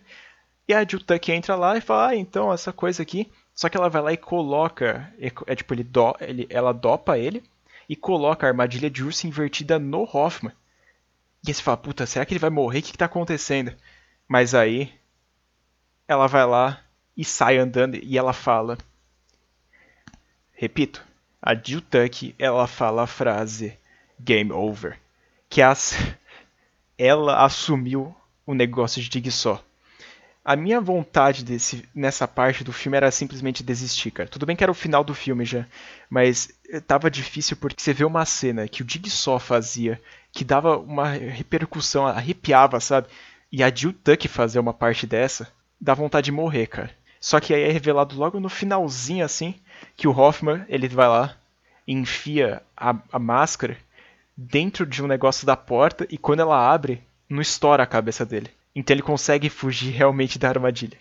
E a Jutuck entra lá e fala: "Ah, então essa coisa aqui". Só que ela vai lá e coloca, é, tipo ele, do, ele ela dopa ele e coloca a armadilha de urso invertida no Hoffman. E aí você fala: "Puta, será que ele vai morrer? O que que tá acontecendo?". Mas aí ela vai lá e sai andando e ela fala: Repito, a Jill Tuck, ela fala a frase game over, que as, ela assumiu o negócio de Jigsaw. A minha vontade desse, nessa parte do filme era simplesmente desistir, cara. Tudo bem que era o final do filme já, mas tava difícil porque você vê uma cena que o Jigsaw fazia, que dava uma repercussão, arrepiava, sabe? E a Jill Tuck fazer uma parte dessa, dá vontade de morrer, cara. Só que aí é revelado logo no finalzinho, assim, que o Hoffman ele vai lá, enfia a, a máscara dentro de um negócio da porta e quando ela abre, não estoura a cabeça dele. Então ele consegue fugir realmente da armadilha.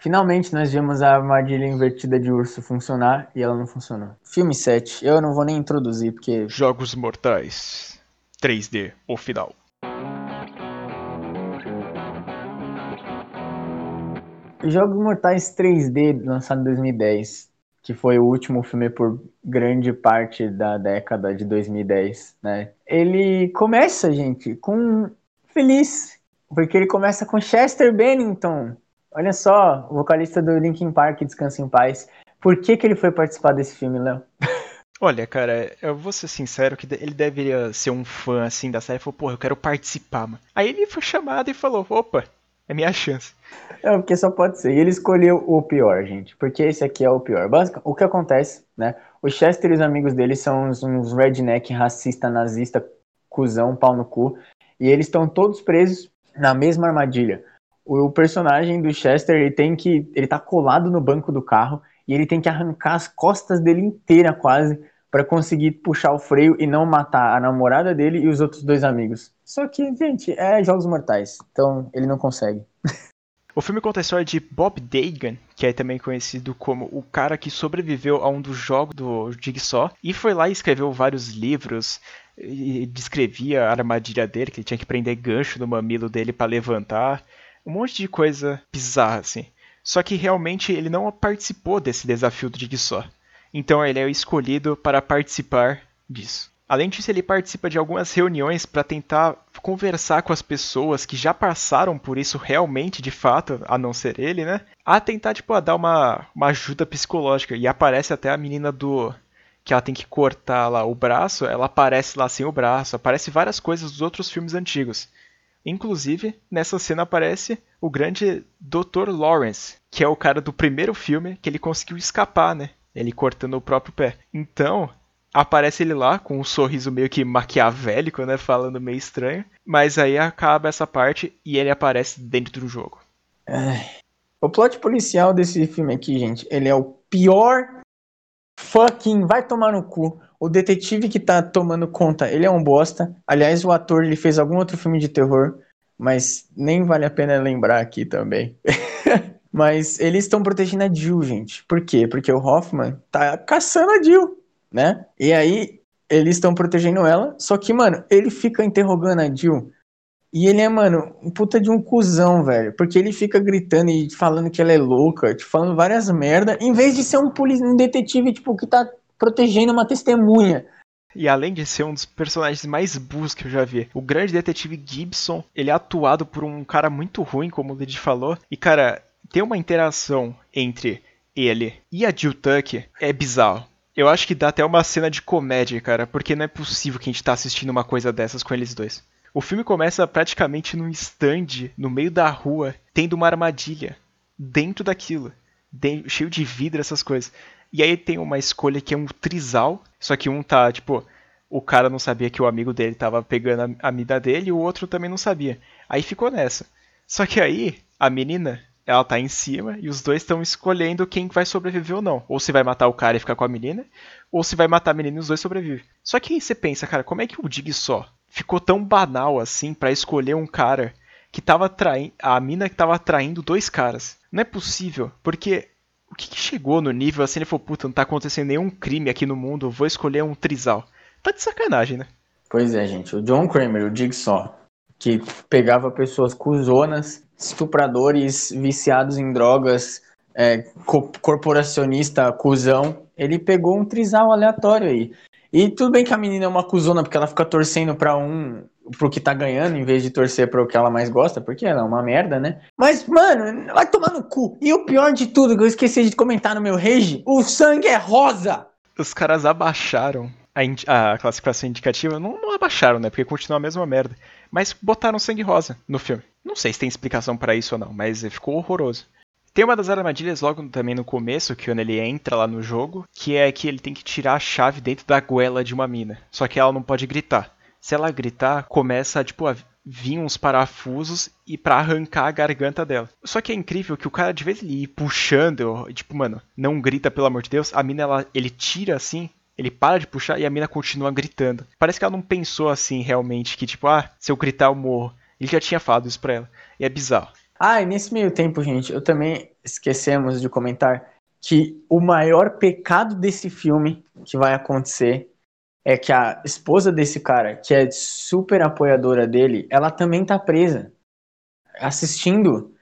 Finalmente nós vimos a armadilha invertida de urso funcionar e ela não funcionou. Filme 7, eu não vou nem introduzir porque. Jogos Mortais 3D, o final. Jogos Mortais 3D, lançado em 2010, que foi o último filme por grande parte da década de 2010, né? Ele começa, gente, com feliz, porque ele começa com Chester Bennington. Olha só, o vocalista do Linkin Park, Descansa em Paz. Por que, que ele foi participar desse filme, Léo? Olha, cara, eu vou ser sincero que ele deveria ser um fã assim da série. Falou, porra, eu quero participar, mano. Aí ele foi chamado e falou, opa, é minha chance. É, porque só pode ser. E ele escolheu o pior, gente. Porque esse aqui é o pior. Basicamente, o que acontece, né? O Chester e os amigos dele são uns, uns redneck, racista, nazista, cuzão, pau no cu. E eles estão todos presos na mesma armadilha. O, personagem do Chester, ele tem que. Ele tá colado no banco do carro e ele tem que arrancar as costas dele inteira quase para conseguir puxar o freio e não matar a namorada dele e os outros dois amigos. Só que, gente, é Jogos Mortais, então ele não consegue. O filme conta a história de Bob Dagan, que é também conhecido como o cara que sobreviveu a um dos jogos do Jigsaw e foi lá e escreveu vários livros e descrevia a armadilha dele, que ele tinha que prender gancho no mamilo dele para levantar, um monte de coisa bizarra assim. Só que realmente ele não participou desse desafio do Jigsaw. Então ele é escolhido para participar disso. Além disso, ele participa de algumas reuniões para tentar conversar com as pessoas que já passaram por isso realmente, de fato, a não ser ele, né? A tentar, tipo, a dar uma, uma ajuda psicológica. E aparece até a menina do. Que ela tem que cortar lá o braço, ela aparece lá sem o braço, aparece várias coisas dos outros filmes antigos. Inclusive, nessa cena aparece o grande Dr. Lawrence, que é o cara do primeiro filme que ele conseguiu escapar, né? Ele cortando o próprio pé. Então, aparece ele lá com um sorriso meio que maquiavélico, né? Falando meio estranho. Mas aí acaba essa parte e ele aparece dentro do jogo. O plot policial desse filme aqui, gente, ele é o pior fucking. Vai tomar no cu. O detetive que tá tomando conta, ele é um bosta. Aliás, o ator, ele fez algum outro filme de terror, mas nem vale a pena lembrar aqui também. mas eles estão protegendo a Jill, gente. Por quê? Porque o Hoffman tá caçando a Jill, né? E aí, eles estão protegendo ela, só que, mano, ele fica interrogando a Jill. E ele é, mano, um puta de um cuzão, velho. Porque ele fica gritando e falando que ela é louca, te falando várias merda, em vez de ser um, polici um detetive, tipo, que tá protegendo uma testemunha. E além de ser um dos personagens mais burros que eu já vi, o grande detetive Gibson, ele é atuado por um cara muito ruim, como o Lid falou. E, cara, tem uma interação entre ele e a Jill Tuck é bizarro. Eu acho que dá até uma cena de comédia, cara, porque não é possível que a gente tá assistindo uma coisa dessas com eles dois. O filme começa praticamente num stand, no meio da rua, tendo uma armadilha dentro daquilo, cheio de vidro, essas coisas. E aí tem uma escolha que é um trisal, só que um tá, tipo, o cara não sabia que o amigo dele tava pegando a, a mina dele e o outro também não sabia. Aí ficou nessa. Só que aí, a menina, ela tá em cima e os dois estão escolhendo quem vai sobreviver ou não. Ou se vai matar o cara e ficar com a menina, ou se vai matar a menina e os dois sobrevivem. Só que aí você pensa, cara, como é que o Dig só ficou tão banal assim para escolher um cara que tava traindo. A mina que tava traindo dois caras? Não é possível, porque o que, que, chegou no nível assim? Ele falou, puta, não tá acontecendo nenhum crime aqui no mundo, vou escolher um trisal. Tá de sacanagem, né? Pois é, gente. O John Kramer, o Jigsaw, que pegava pessoas cuzonas, estupradores, viciados em drogas, é, co corporacionista, cuzão, ele pegou um trisal aleatório aí. E tudo bem que a menina é uma cuzona porque ela fica torcendo pra um pro que tá ganhando em vez de torcer pro que ela mais gosta, porque ela é uma merda, né? Mas, mano, vai tomar no cu. E o pior de tudo, que eu esqueci de comentar no meu rage, o sangue é rosa! Os caras abaixaram a, a classificação indicativa. Não, não, abaixaram, né? Porque continua a mesma merda. Mas botaram sangue rosa no filme. Não sei se tem explicação para isso ou não, mas ficou horroroso. Tem uma das armadilhas logo também no começo, que quando ele entra lá no jogo, que é que ele tem que tirar a chave dentro da goela de uma mina. Só que ela não pode gritar se ela gritar, começa tipo, a vir uns parafusos e para arrancar a garganta dela. Só que é incrível que o cara, de vez ele ir puxando, tipo, mano, não grita pelo amor de Deus, a mina, ela, ele tira assim, ele para de puxar e a mina continua gritando. Parece que ela não pensou assim realmente, que tipo, ah, se eu gritar eu morro. Ele já tinha falado isso pra ela. E é bizarro. Ah, e nesse meio tempo, gente, eu também esquecemos de comentar que o maior pecado desse filme que vai acontecer é que a esposa desse cara, que é super apoiadora dele, ela também tá presa. Assistindo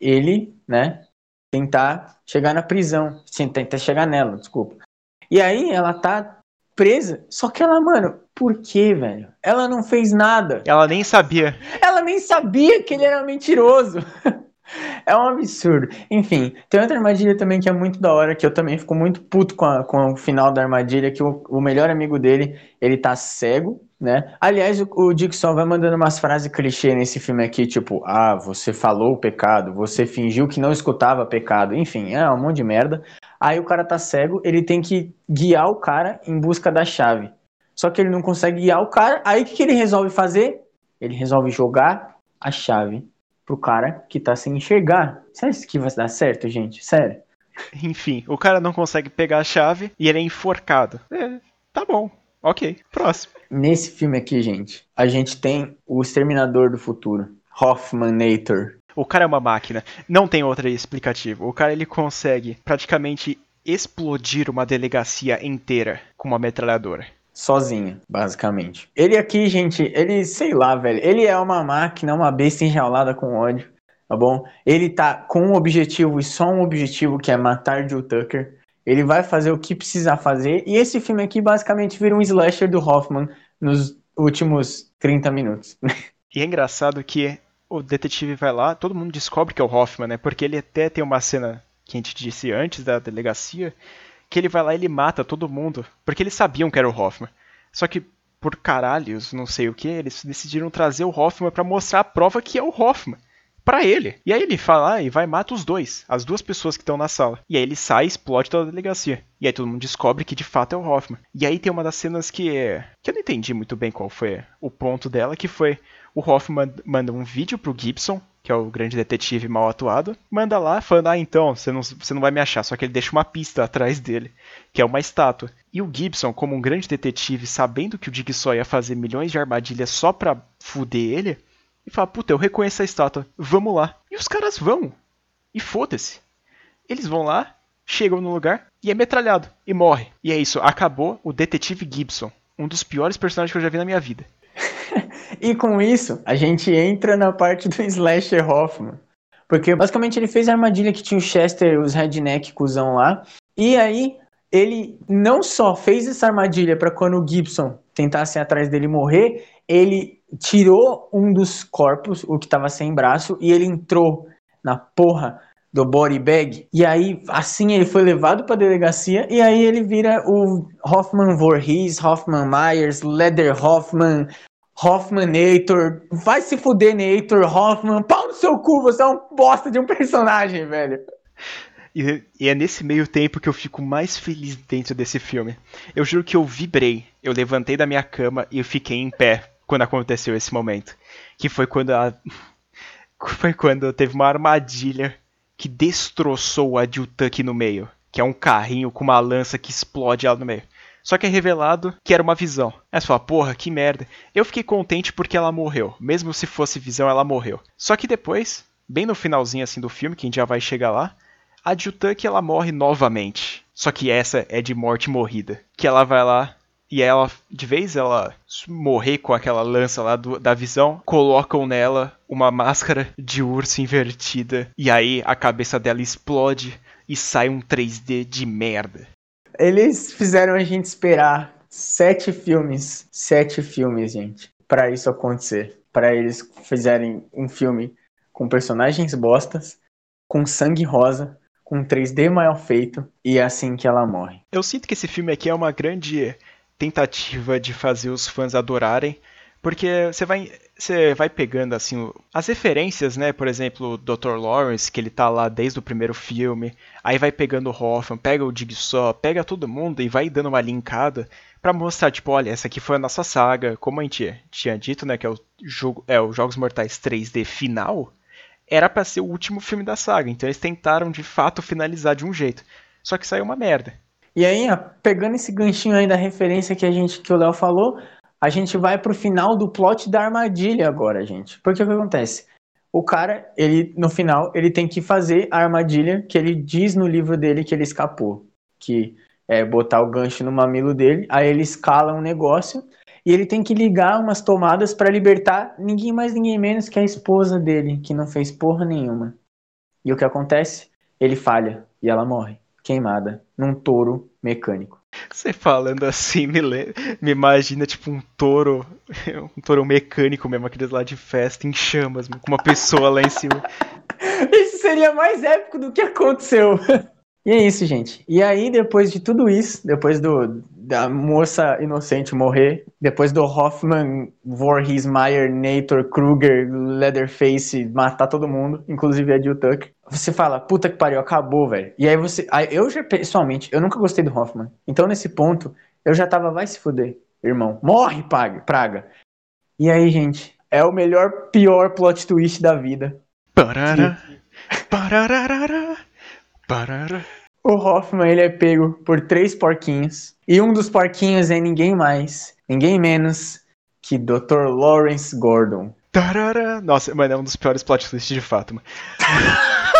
ele, né, tentar chegar na prisão. Tentar chegar nela, desculpa. E aí ela tá presa, só que ela, mano, por quê, velho? Ela não fez nada. Ela nem sabia. Ela nem sabia que ele era mentiroso. É um absurdo. Enfim, tem outra armadilha também que é muito da hora, que eu também fico muito puto com, a, com o final da armadilha, que o, o melhor amigo dele, ele tá cego, né? Aliás, o, o só vai mandando umas frases clichê nesse filme aqui, tipo, ah, você falou o pecado, você fingiu que não escutava pecado, enfim, é um monte de merda. Aí o cara tá cego, ele tem que guiar o cara em busca da chave. Só que ele não consegue guiar o cara, aí o que, que ele resolve fazer? Ele resolve jogar a chave pro cara que tá sem enxergar. Acha que vai dar certo, gente? Sério? Enfim, o cara não consegue pegar a chave e ele é enforcado. É, tá bom. Ok, próximo. Nesse filme aqui, gente, a gente tem o Exterminador do Futuro, Hoffmanator. O cara é uma máquina. Não tem outra explicativa. O cara ele consegue praticamente explodir uma delegacia inteira com uma metralhadora sozinha, basicamente. Ele aqui, gente, ele, sei lá, velho, ele é uma máquina, uma besta enjaulada com ódio, tá bom? Ele tá com um objetivo e só um objetivo, que é matar Joe Tucker. Ele vai fazer o que precisar fazer. E esse filme aqui basicamente vira um slasher do Hoffman nos últimos 30 minutos. E é engraçado que o detetive vai lá, todo mundo descobre que é o Hoffman, né? Porque ele até tem uma cena que a gente disse antes da delegacia, que ele vai lá e ele mata todo mundo, porque eles sabiam que era o Hoffman. Só que por caralhos, não sei o que, eles decidiram trazer o Hoffman para mostrar a prova que é o Hoffman para ele. E aí ele fala ah, e vai mata os dois, as duas pessoas que estão na sala. E aí ele sai, explode toda a delegacia. E aí todo mundo descobre que de fato é o Hoffman. E aí tem uma das cenas que que eu não entendi muito bem qual foi o ponto dela, que foi o Hoffman manda um vídeo pro Gibson, que é o grande detetive mal atuado, manda lá falando: Ah, então, você não, você não vai me achar. Só que ele deixa uma pista atrás dele, que é uma estátua. E o Gibson, como um grande detetive, sabendo que o Jigsaw ia fazer milhões de armadilhas só pra fuder ele, e fala: Puta, eu reconheço a estátua, vamos lá. E os caras vão. E foda-se. Eles vão lá, chegam no lugar e é metralhado e morre. E é isso, acabou o detetive Gibson, um dos piores personagens que eu já vi na minha vida. e com isso, a gente entra na parte do Slasher Hoffman. Porque basicamente ele fez a armadilha que tinha o Chester, os redneck cuzão lá. E aí, ele não só fez essa armadilha para quando o Gibson tentasse atrás dele morrer, ele tirou um dos corpos, o que tava sem braço, e ele entrou na porra do body bag. E aí, assim, ele foi levado pra delegacia. E aí, ele vira o Hoffman Voorhees, Hoffman Myers, Leder Hoffman, Hoffmanator. Vai se fuder, Nator, Hoffman. Pau no seu cu, você é um bosta de um personagem, velho. E, e, é nesse meio tempo que eu fico mais feliz dentro desse filme. Eu juro que eu vibrei. Eu levantei da minha cama e eu fiquei em pé quando aconteceu esse momento. Que foi quando a. Foi quando teve uma armadilha que destroçou o Adjutank no meio, que é um carrinho com uma lança que explode ela no meio. Só que é revelado que era uma visão. Aí você fala, porra, que merda. Eu fiquei contente porque ela morreu. Mesmo se fosse visão, ela morreu. Só que depois, bem no finalzinho assim do filme, que a gente já vai chegar lá, a Adjutank ela morre novamente. Só que essa é de morte morrida. Que ela vai lá e ela, de vez ela morrer com aquela lança lá do, da visão, colocam nela uma máscara de urso invertida. E aí a cabeça dela explode e sai um 3D de merda. Eles fizeram a gente esperar sete filmes, sete filmes, gente, para isso acontecer. Para eles fizerem um filme com personagens bostas, com sangue rosa, com 3D mal feito e é assim que ela morre. Eu sinto que esse filme aqui é uma grande tentativa de fazer os fãs adorarem, porque você vai você vai pegando assim as referências, né? Por exemplo, o Dr. Lawrence, que ele tá lá desde o primeiro filme, aí vai pegando o Hoffman, pega o Jigsaw, pega todo mundo e vai dando uma linkada para mostrar tipo, olha, essa aqui foi a nossa saga, como a gente tinha dito, né, que é o jogo, é o Jogos Mortais 3D final, era para ser o último filme da saga, então eles tentaram de fato finalizar de um jeito. Só que saiu uma merda. E aí, ó, pegando esse ganchinho aí da referência que a gente que o Léo falou, a gente vai pro final do plot da armadilha agora, gente. Porque o que acontece? O cara, ele no final, ele tem que fazer a armadilha que ele diz no livro dele que ele escapou, que é botar o gancho no mamilo dele, aí ele escala um negócio e ele tem que ligar umas tomadas para libertar ninguém mais ninguém menos que a esposa dele, que não fez porra nenhuma. E o que acontece? Ele falha e ela morre queimada num touro mecânico. Você falando assim me, me imagina tipo um touro, um touro mecânico mesmo, aqueles lá de festa em chamas, com uma pessoa lá em cima. Isso seria mais épico do que aconteceu. E é isso, gente. E aí, depois de tudo isso, depois do, da moça inocente morrer, depois do Hoffman, Voorhees, Meyer, Nator, Kruger, Leatherface matar todo mundo, inclusive a Jill Tucker, você fala, puta que pariu, acabou, velho. E aí você. Aí eu já, pessoalmente, eu nunca gostei do Hoffman. Então, nesse ponto, eu já tava, vai se fuder, irmão. Morre, paga, praga. E aí, gente, é o melhor, pior plot twist da vida. Parará. Parará. Parara. O Hoffman ele é pego por três porquinhos. E um dos porquinhos é ninguém mais, ninguém menos que Dr. Lawrence Gordon. Tarara. Nossa, mano, é um dos piores plot twists de fato.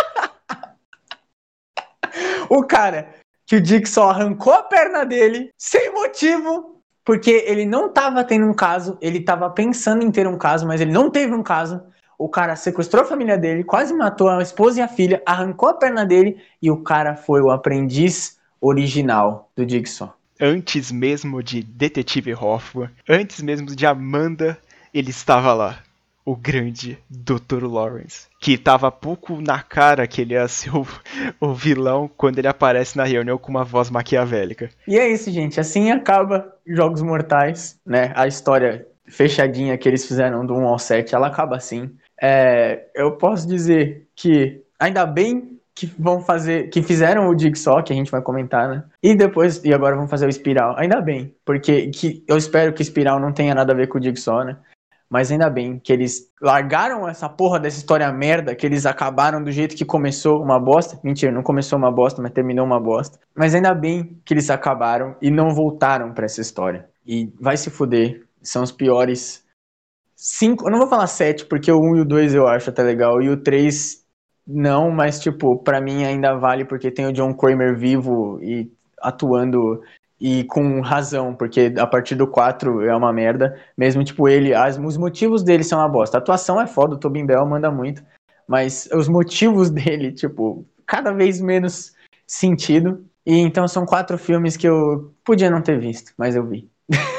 o cara que o Dick só arrancou a perna dele sem motivo, porque ele não tava tendo um caso, ele tava pensando em ter um caso, mas ele não teve um caso. O cara sequestrou a família dele, quase matou a esposa e a filha, arrancou a perna dele e o cara foi o aprendiz original do Jigsaw. Antes mesmo de Detetive Hoffman, antes mesmo de Amanda, ele estava lá. O grande Dr. Lawrence. Que estava pouco na cara que ele ia ser o, o vilão quando ele aparece na reunião com uma voz maquiavélica. E é isso, gente. Assim acaba Jogos Mortais, né? A história fechadinha que eles fizeram do 1 ao 7, ela acaba assim. É, eu posso dizer que ainda bem que vão fazer, que fizeram o Jigsaw, que a gente vai comentar, né? E depois, e agora vão fazer o Espiral. Ainda bem, porque que, eu espero que Espiral não tenha nada a ver com o Jigsaw, né? Mas ainda bem que eles largaram essa porra dessa história merda, que eles acabaram do jeito que começou uma bosta. Mentira, não começou uma bosta, mas terminou uma bosta. Mas ainda bem que eles acabaram e não voltaram para essa história. E vai se fuder, são os piores cinco. Eu não vou falar sete, porque o 1 um e o 2 eu acho até legal. E o 3 não, mas tipo, para mim ainda vale porque tem o John Kramer vivo e atuando e com razão, porque a partir do 4 é uma merda. Mesmo tipo ele, as, os motivos dele são uma bosta. A atuação é foda, o Tobin Bell manda muito, mas os motivos dele, tipo, cada vez menos sentido. E então são quatro filmes que eu podia não ter visto, mas eu vi.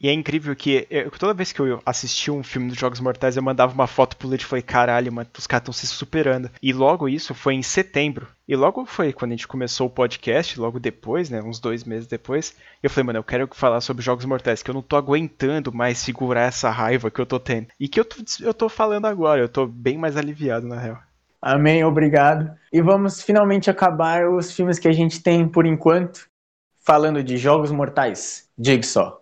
E é incrível que eu, toda vez que eu assisti um filme dos Jogos Mortais, eu mandava uma foto pro Leite e falei, caralho, mano, os caras estão se superando. E logo isso foi em setembro. E logo foi quando a gente começou o podcast, logo depois, né, uns dois meses depois, eu falei, mano, eu quero falar sobre Jogos Mortais, que eu não tô aguentando mais segurar essa raiva que eu tô tendo. E que eu tô, eu tô falando agora, eu tô bem mais aliviado, na real. Amém, obrigado. E vamos finalmente acabar os filmes que a gente tem por enquanto, falando de Jogos Mortais, Jigsaw.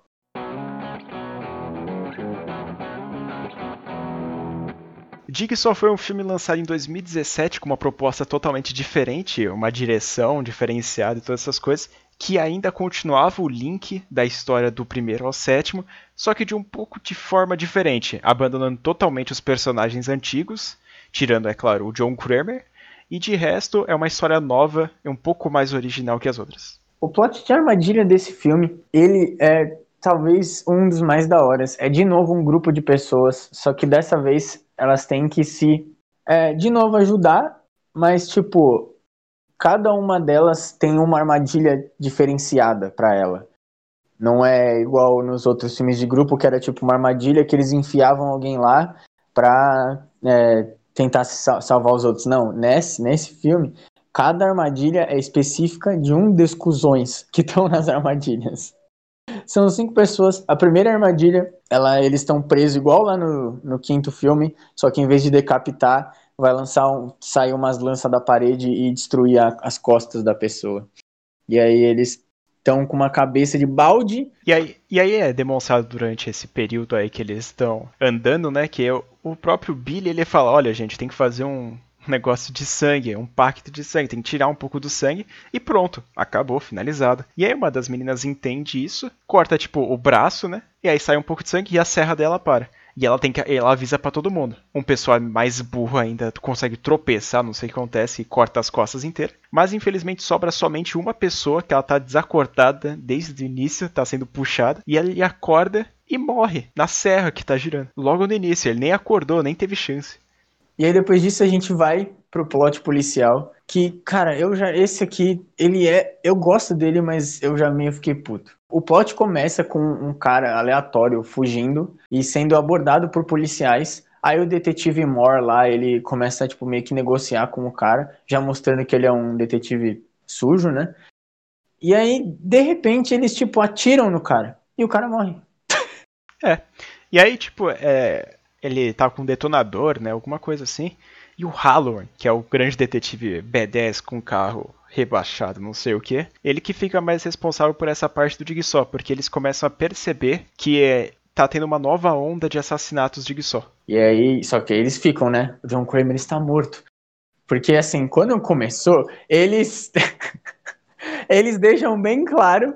Jigsaw foi um filme lançado em 2017 com uma proposta totalmente diferente, uma direção diferenciada e todas essas coisas, que ainda continuava o link da história do primeiro ao sétimo, só que de um pouco de forma diferente, abandonando totalmente os personagens antigos, tirando, é claro, o John Kramer, e de resto é uma história nova e um pouco mais original que as outras. O plot de armadilha desse filme, ele é talvez um dos mais da horas. É de novo um grupo de pessoas, só que dessa vez elas têm que se, é, de novo, ajudar, mas, tipo, cada uma delas tem uma armadilha diferenciada para ela. Não é igual nos outros filmes de grupo, que era tipo uma armadilha que eles enfiavam alguém lá pra é, tentar salvar os outros. Não, nesse, nesse filme, cada armadilha é específica de um dos cuzões que estão nas armadilhas. São cinco pessoas. A primeira armadilha, ela, eles estão presos igual lá no, no quinto filme, só que em vez de decapitar, vai lançar um, sair umas lanças da parede e destruir a, as costas da pessoa. E aí eles estão com uma cabeça de balde. E aí, e aí é demonstrado durante esse período aí que eles estão andando, né? Que é o próprio Billy ele fala, olha gente, tem que fazer um, negócio de sangue, um pacto de sangue, tem que tirar um pouco do sangue e pronto, acabou, finalizado. E aí uma das meninas entende isso, corta tipo o braço, né? E aí sai um pouco de sangue e a serra dela para. E ela tem que ela avisa para todo mundo. Um pessoal mais burro ainda consegue tropeçar, não sei o que acontece, e corta as costas inteiras. Mas infelizmente sobra somente uma pessoa que ela tá desacortada desde o início, tá sendo puxada, e ele acorda e morre na serra que tá girando. Logo no início, ele nem acordou, nem teve chance. E aí depois disso a gente vai pro plot policial, que, cara, eu já esse aqui, ele é, eu gosto dele, mas eu já meio fiquei puto. O plot começa com um cara aleatório fugindo e sendo abordado por policiais. Aí o detetive Moore lá, ele começa tipo meio que negociar com o cara, já mostrando que ele é um detetive sujo, né? E aí, de repente, eles tipo atiram no cara e o cara morre. É. E aí, tipo, é, ele tá com um detonador, né? Alguma coisa assim. E o Halloran, que é o grande detetive B10 com carro rebaixado, não sei o que, ele que fica mais responsável por essa parte do Jigsaw, porque eles começam a perceber que é, tá tendo uma nova onda de assassinatos de Jigsaw. E aí, só que eles ficam, né? O John Kramer está morto. Porque assim, quando começou, eles eles deixam bem claro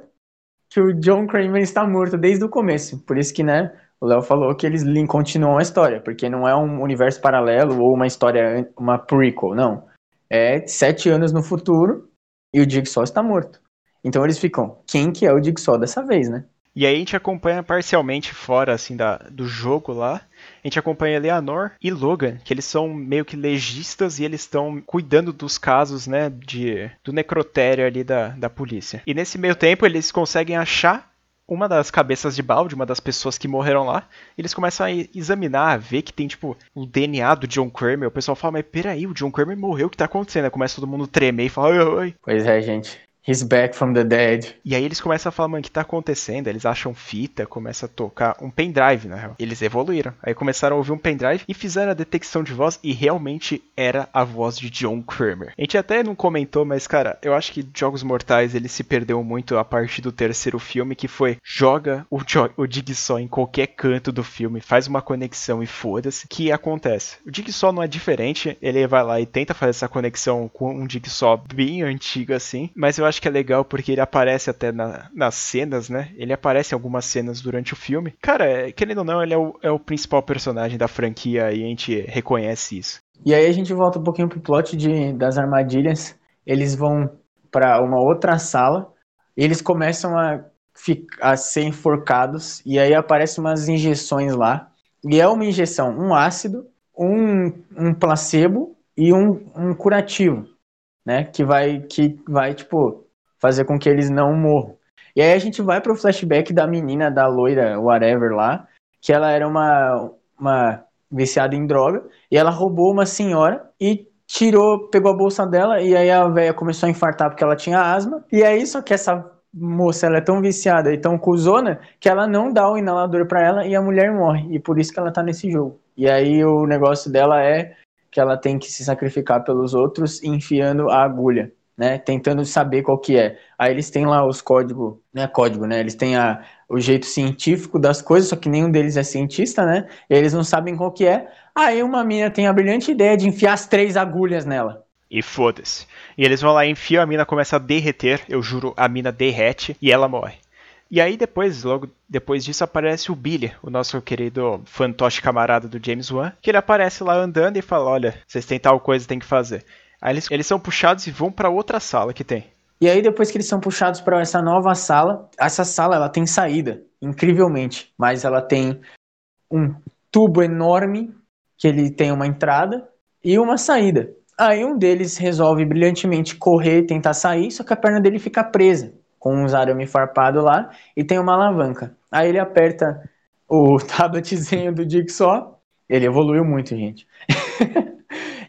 que o John Kramer está morto desde o começo. Por isso que, né, o Léo falou que eles continuam a história, porque não é um universo paralelo ou uma história, uma prequel, não. É sete anos no futuro e o Jigsaw está morto. Então eles ficam, quem que é o Jigsaw dessa vez, né? E aí a gente acompanha parcialmente fora assim da, do jogo lá. A gente acompanha Eleanor e Logan, que eles são meio que legistas e eles estão cuidando dos casos, né, de, do necrotério ali da, da polícia. E nesse meio tempo eles conseguem achar uma das cabeças de balde, uma das pessoas que morreram lá, eles começam a examinar, a ver que tem, tipo, o DNA do John Kramer. O pessoal fala, mas peraí, o John Kramer morreu, o que tá acontecendo? Aí começa todo mundo tremer e fala, oi, oi. Pois é, gente. He's back from the dead. E aí eles começam a falar, mano, o que tá acontecendo? Eles acham fita, começa a tocar um pendrive, na real. Eles evoluíram. Aí começaram a ouvir um pendrive e fizeram a detecção de voz e realmente era a voz de John Kramer. A gente até não comentou, mas cara, eu acho que Jogos Mortais ele se perdeu muito a partir do terceiro filme, que foi joga o, jo o Jigsaw em qualquer canto do filme, faz uma conexão e foda-se. que acontece? O Jigsaw não é diferente, ele vai lá e tenta fazer essa conexão com um Jigsaw bem antigo assim, mas eu acho acho que é legal porque ele aparece até na, nas cenas, né? Ele aparece em algumas cenas durante o filme. Cara, é, querendo ou não, ele é o, é o principal personagem da franquia e a gente reconhece isso. E aí a gente volta um pouquinho pro plot de, das armadilhas. Eles vão para uma outra sala e eles começam a, a ser enforcados e aí aparecem umas injeções lá. E é uma injeção, um ácido, um, um placebo e um, um curativo, né? Que vai, que vai, tipo, fazer com que eles não morram. E aí a gente vai pro flashback da menina, da loira, whatever lá, que ela era uma, uma viciada em droga, e ela roubou uma senhora e tirou, pegou a bolsa dela, e aí a velha começou a infartar porque ela tinha asma, e aí só que essa moça, ela é tão viciada e tão cuzona, que ela não dá o inalador para ela e a mulher morre, e por isso que ela tá nesse jogo. E aí o negócio dela é que ela tem que se sacrificar pelos outros enfiando a agulha né, tentando saber qual que é. Aí eles têm lá os códigos, né, código, né, eles têm a, o jeito científico das coisas, só que nenhum deles é cientista, né, eles não sabem qual que é. Aí uma mina tem a brilhante ideia de enfiar as três agulhas nela. E foda-se. E eles vão lá, enfiam a mina, começa a derreter, eu juro, a mina derrete e ela morre. E aí depois, logo depois disso, aparece o Billy, o nosso querido fantoche camarada do James Wan, que ele aparece lá andando e fala, olha, vocês têm tal coisa, tem que fazer. Aí eles, eles são puxados e vão para outra sala que tem. E aí depois que eles são puxados para essa nova sala, essa sala ela tem saída, incrivelmente, mas ela tem um tubo enorme que ele tem uma entrada e uma saída. Aí um deles resolve brilhantemente correr, tentar sair, só que a perna dele fica presa com uns arame farpado lá e tem uma alavanca. Aí ele aperta o tabletzinho do Jigsaw. Ele evoluiu muito, gente.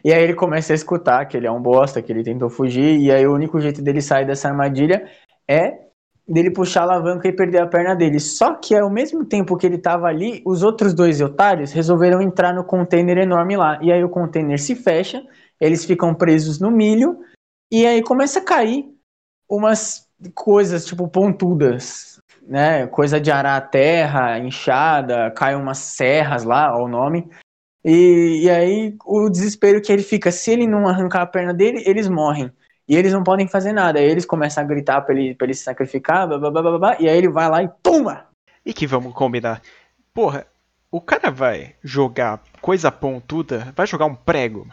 E aí ele começa a escutar que ele é um bosta, que ele tentou fugir, e aí o único jeito dele sair dessa armadilha é dele puxar a alavanca e perder a perna dele. Só que ao mesmo tempo que ele tava ali, os outros dois otários resolveram entrar no container enorme lá. E aí o container se fecha, eles ficam presos no milho, e aí começa a cair umas coisas tipo pontudas, né? Coisa de arar a terra, enxada, cai umas serras lá, ó, o nome. E, e aí o desespero que ele fica, se ele não arrancar a perna dele, eles morrem. E eles não podem fazer nada. Aí eles começam a gritar pra ele, pra ele se sacrificar, blá, blá, blá, blá, e aí ele vai lá e toma! E que vamos combinar. Porra, o cara vai jogar coisa pontuda, vai jogar um prego.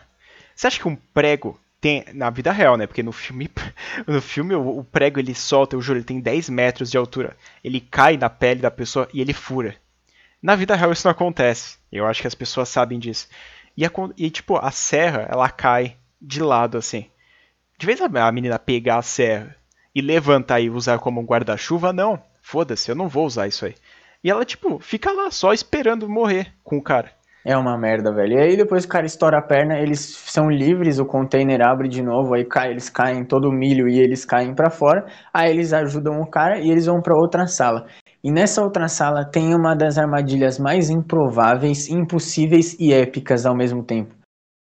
Você acha que um prego tem. Na vida real, né? Porque no filme. No filme o, prego ele solta, eu juro, ele tem 10 metros de altura. Ele cai na pele da pessoa e ele fura. Na vida real isso não acontece. Eu acho que as pessoas sabem disso. E, a, e tipo, a serra, ela cai de lado assim. De vez a menina pegar a serra e levantar e usar como um guarda-chuva, não. Foda-se, eu não vou usar isso aí. E ela, tipo, fica lá só esperando morrer com o cara. É uma merda, velho. E aí depois o cara estoura a perna, eles são livres, o container abre de novo, aí cai, eles caem todo o milho e eles caem para fora. Aí eles ajudam o cara e eles vão para outra sala. E nessa outra sala tem uma das armadilhas mais improváveis, impossíveis e épicas ao mesmo tempo.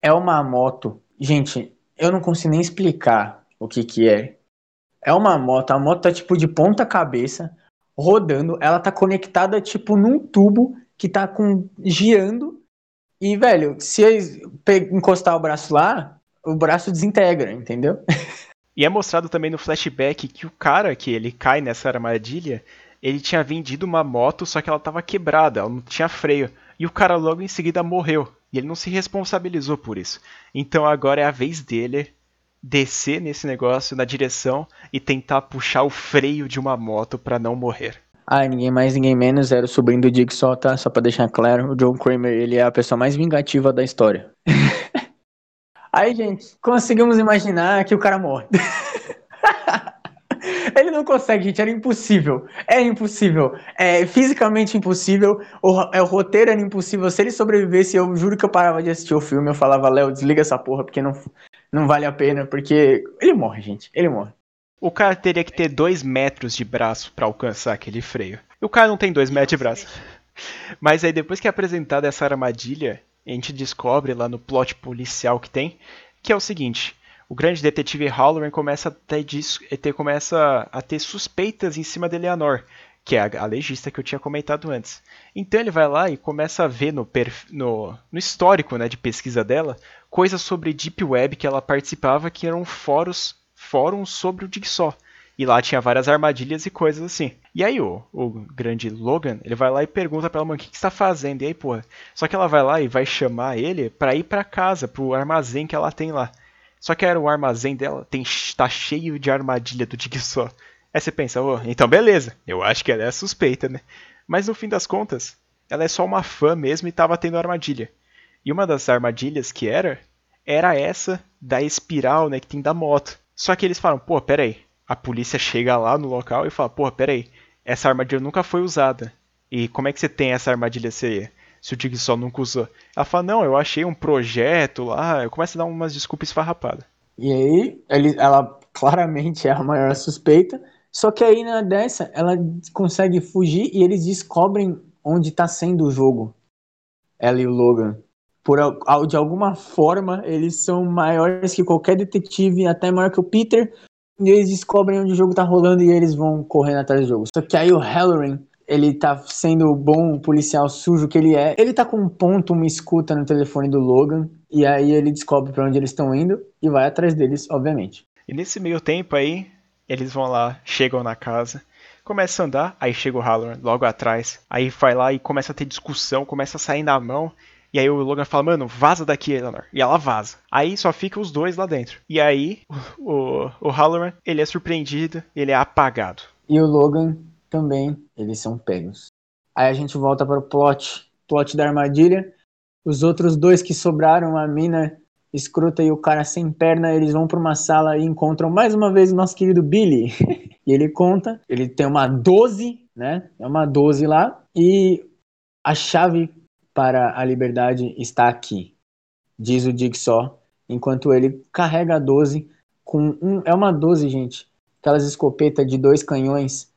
É uma moto. Gente, eu não consigo nem explicar o que que é. É uma moto, a moto tá tipo de ponta cabeça, rodando, ela tá conectada tipo num tubo que tá com. E, velho, se encostar o braço lá, o braço desintegra, entendeu? E é mostrado também no flashback que o cara que ele cai nessa armadilha, ele tinha vendido uma moto, só que ela estava quebrada, ela não tinha freio. E o cara logo em seguida morreu. E ele não se responsabilizou por isso. Então agora é a vez dele descer nesse negócio na direção e tentar puxar o freio de uma moto para não morrer. Ah, ninguém mais, ninguém menos, era o sobrinho do Jigsaw, tá? Só pra deixar claro, o John Kramer, ele é a pessoa mais vingativa da história. Aí, gente, conseguimos imaginar que o cara morre. Ele não consegue, gente, era impossível. É impossível. É fisicamente impossível. O, é, o roteiro era impossível. Se ele sobrevivesse, eu juro que eu parava de assistir o filme. Eu falava, Léo, desliga essa porra, porque não, não vale a pena. Porque ele morre, gente. Ele morre. O cara teria que ter dois metros de braço para alcançar aquele freio. E o cara não tem dois metros de braço. Mas aí depois que é apresentada essa armadilha, a gente descobre lá no plot policial que tem, que é o seguinte: o grande detetive Halloran começa a ter, ter, começa a ter suspeitas em cima de Eleanor, que é a, a, legista que eu tinha comentado antes. Então ele vai lá e começa a ver no, no, no histórico né, de pesquisa dela coisas sobre Deep Web que ela participava, que eram fóruns, fóruns sobre o Jigsaw. E lá tinha várias armadilhas e coisas assim. E aí o, o grande Logan, ele vai lá e pergunta pra ela, mano, o que, que você tá fazendo? E aí, porra. Só que ela vai lá e vai chamar ele pra ir pra casa, pro armazém que ela tem lá. Só que era o armazém dela, tem, tá cheio de armadilha do Jigsaw. Aí você pensa, oh, então beleza, eu acho que ela é suspeita, né? Mas no fim das contas, ela é só uma fã mesmo e tava tendo armadilha. E uma das armadilhas que era, era essa da espiral, né, que tem da moto. Só que eles falam, pô, peraí, a polícia chega lá no local e fala: Porra, peraí, essa armadilha nunca foi usada. E como é que você tem essa armadilha se, se o Jigsaw nunca usou? Ela fala: Não, eu achei um projeto lá. Eu começo a dar umas desculpas esfarrapadas. E aí, ele, ela claramente é a maior suspeita. Só que aí na dessa, ela consegue fugir e eles descobrem onde está sendo o jogo. Ela e o Logan. Por, de alguma forma, eles são maiores que qualquer detetive, até maior que o Peter, e eles descobrem onde o jogo tá rolando e eles vão correndo atrás do jogo. Só que aí o Halloran, ele tá sendo o bom policial sujo que ele é. Ele tá com um ponto, uma escuta no telefone do Logan. E aí ele descobre para onde eles estão indo e vai atrás deles, obviamente. E nesse meio tempo aí, eles vão lá, chegam na casa, começa a andar, aí chega o Halloran logo atrás. Aí vai lá e começa a ter discussão, começa a sair na mão. E aí o Logan fala, mano, vaza daqui, Eleanor. E ela vaza. Aí só fica os dois lá dentro. E aí o, o, Halloran, ele é surpreendido, ele é apagado. E o Logan também, eles são pegos. Aí a gente volta para o plot, plot da armadilha. Os outros dois que sobraram, a mina escrota e o cara sem perna, eles vão para uma sala e encontram mais uma vez o nosso querido Billy. e ele conta, ele tem uma 12, né? É uma 12 lá. E a chave para a liberdade está aqui, diz o Jigsaw, enquanto ele carrega a 12 com um, é uma 12, gente, aquelas escopetas de dois canhões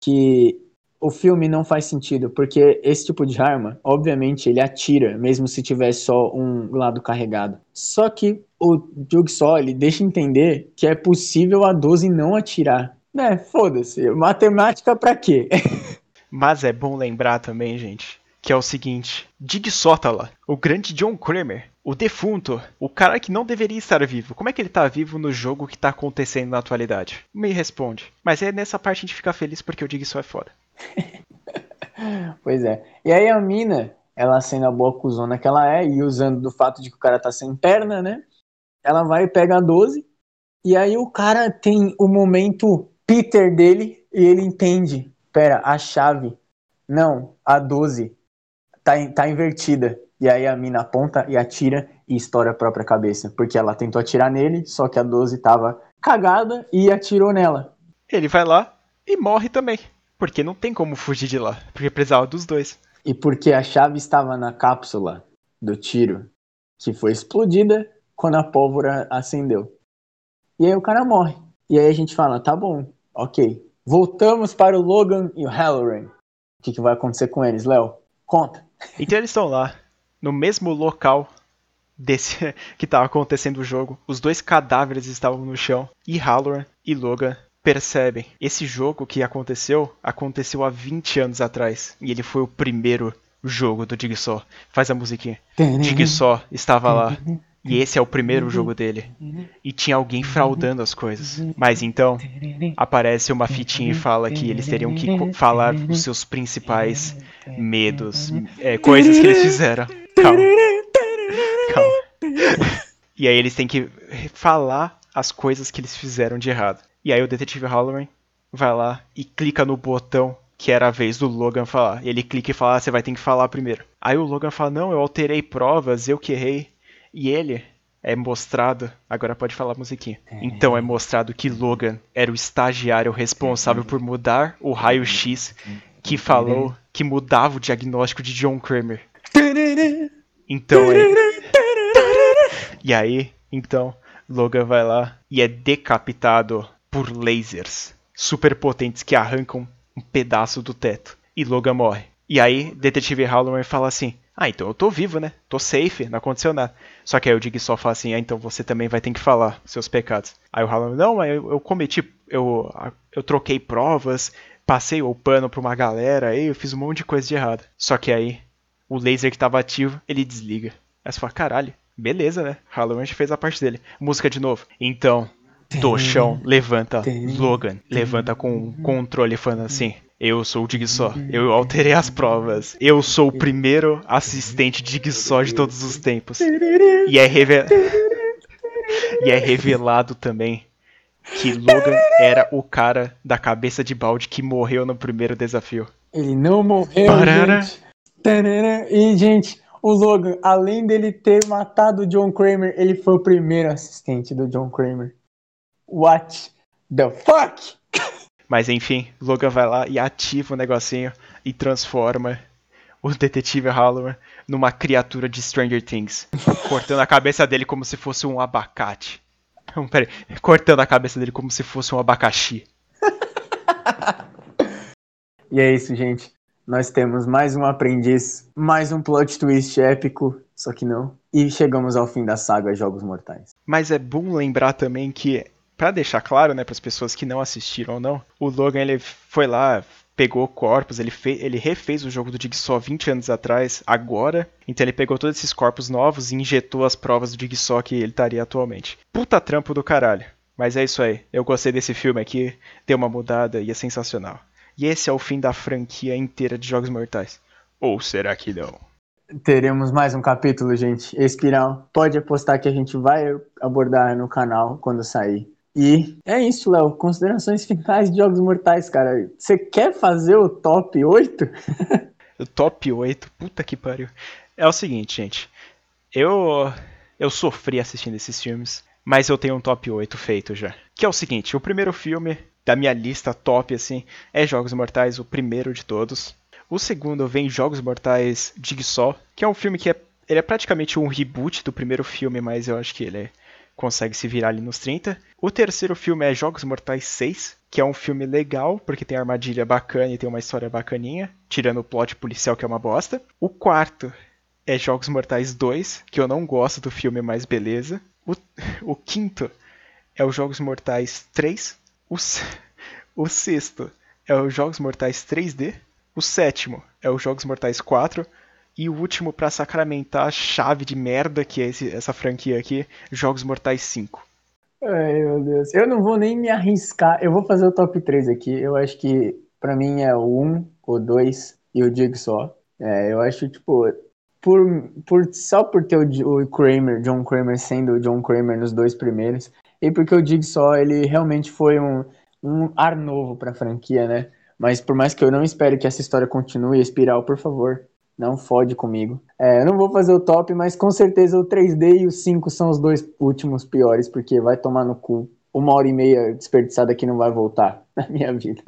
que o filme não faz sentido, porque esse tipo de arma, obviamente, ele atira, mesmo se tiver só um lado carregado. Só que o Jigsaw, ele deixa entender que é possível a 12 não atirar. Né, foda-se, matemática pra quê? Mas é bom lembrar também, gente, que é o seguinte: Dig Sótala, o grande John Kramer, o defunto, o cara que não deveria estar vivo. Como é que ele tá vivo no jogo que tá acontecendo na atualidade? Me responde. Mas é nessa parte a gente fica feliz porque o Dig só é foda. pois é. E aí a mina, ela sendo a boa cuzona que ela é, e usando do fato de que o cara tá sem perna, né? Ela vai e pega a 12, e aí o cara tem o momento Peter dele, e ele entende. Pera, a chave. Não, a 12 tá, tá invertida. E aí a mina aponta e atira e estoura a própria cabeça. Porque ela tentou atirar nele, só que a 12 tava cagada e atirou nela. Ele vai lá e morre também. Porque não tem como fugir de lá. Porque precisava dos dois. E porque a chave estava na cápsula do tiro, que foi explodida quando a pólvora acendeu. E aí o cara morre. E aí a gente fala, tá bom, ok. Voltamos para o Logan e o Halloran. O que, que vai acontecer com eles, Léo? Conta. Então eles estão lá, no mesmo local desse que estava acontecendo o jogo. Os dois cadáveres estavam no chão e Halloran e Logan percebem. Esse jogo que aconteceu, aconteceu há 20 anos atrás. E ele foi o primeiro jogo do Jigsaw. Faz a musiquinha. Jigsaw estava lá e esse é o primeiro jogo dele. E tinha alguém fraudando as coisas. Mas então, aparece uma fitinha e fala que eles teriam que falar os seus principais medos, é, coisas que eles fizeram. Calma. Calma. E aí eles têm que falar as coisas que eles fizeram de errado. E aí o detetive Halloran vai lá e clica no botão que era a vez do Logan falar. Ele clica e fala, ah, você vai ter que falar primeiro. Aí o Logan fala, não, eu alterei provas, eu que errei. E ele é mostrado, agora pode falar a musiquinha. Então é mostrado que Logan era o estagiário responsável por mudar o raio-x que falou que mudava o diagnóstico de John Kramer. Então é. E aí, então, Logan vai lá e é decapitado por lasers super potentes que arrancam um pedaço do teto. E Logan morre. E aí, Detetive Halloran fala assim: Ah, então eu tô vivo, né? Tô safe, não aconteceu nada. Só que aí o Dig só fala assim: Ah, então você também vai ter que falar seus pecados. Aí o Halloran: Não, mas eu, eu cometi. Eu, eu troquei provas, passei o pano pra uma galera, aí eu fiz um monte de coisa de errado. Só que aí, o laser que tava ativo, ele desliga. Aí você fala: Caralho, beleza, né? Halloran fez a parte dele. Música de novo. Então, do chão, levanta Logan, levanta com o controle falando assim. Eu sou o Digsó, eu alterei as provas. Eu sou o primeiro assistente Digsó de todos os tempos. E é, reve... e é revelado também que Logan era o cara da cabeça de balde que morreu no primeiro desafio. Ele não morreu, Parara. gente. E, gente, o Logan, além dele ter matado o John Kramer, ele foi o primeiro assistente do John Kramer. What the fuck? Mas enfim, Logan vai lá e ativa o negocinho e transforma o detetive Halloran numa criatura de Stranger Things, cortando a cabeça dele como se fosse um abacate. Não, peraí, cortando a cabeça dele como se fosse um abacaxi. E é isso, gente. Nós temos mais um aprendiz, mais um plot twist épico, só que não. E chegamos ao fim da saga Jogos Mortais. Mas é bom lembrar também que, pra deixar claro, né, para as pessoas que não assistiram ou não, o Logan ele foi lá, pegou corpos, ele, fe ele refez o jogo do Jigsaw 20 anos atrás, agora. Então ele pegou todos esses corpos novos e injetou as provas do Jigsaw que ele estaria atualmente. Puta trampo do caralho. Mas é isso aí. Eu gostei desse filme aqui, deu uma mudada e é sensacional. E esse é o fim da franquia inteira de Jogos Mortais. Ou será que não? Teremos mais um capítulo, gente. Espiral, pode apostar que a gente vai abordar no canal quando sair. E é isso, Léo. Considerações finais de Jogos Mortais, cara. Você quer fazer o top 8? O top 8, puta que pariu. É o seguinte, gente. Eu eu sofri assistindo esses filmes, mas eu tenho um top 8 feito já. Que é o seguinte, o primeiro filme da minha lista top assim é Jogos Mortais, o primeiro de todos. O segundo vem Jogos Mortais Jigsaw, que é um filme que é ele é praticamente um reboot do primeiro filme, mas eu acho que ele consegue se virar ali nos 30. O terceiro filme é Jogos Mortais 6, que é um filme legal, porque tem armadilha bacana e tem uma história bacaninha, tirando o plot policial que é uma bosta. O quarto é Jogos Mortais 2, que eu não gosto do filme, mas beleza. O, o quinto é os Jogos Mortais 3. O, o sexto é os Jogos Mortais 3D. O sétimo é os Jogos Mortais 4. E o último, pra sacramentar a chave de merda que é esse- essa franquia aqui, Jogos Mortais 5. Ai, meu Deus. Eu não vou nem me arriscar. Eu vou fazer o top 3 aqui. Eu acho que pra mim é o 1, o 2 e o Jigsaw. É, eu acho, tipo, por, por, só por ter o, o Kramer, John Kramer sendo o John Kramer nos dois primeiros, e porque o Jigsaw, ele realmente foi um, um ar novo pra franquia, né? Mas por mais que eu não espere que essa história continue, Espiral, por favor, não fode comigo. É, eu não vou fazer o top, mas com certeza o 3D e o 5 são os dois últimos piores, porque vai tomar no cu. Uma hora e meia desperdiçada que não vai voltar na minha vida.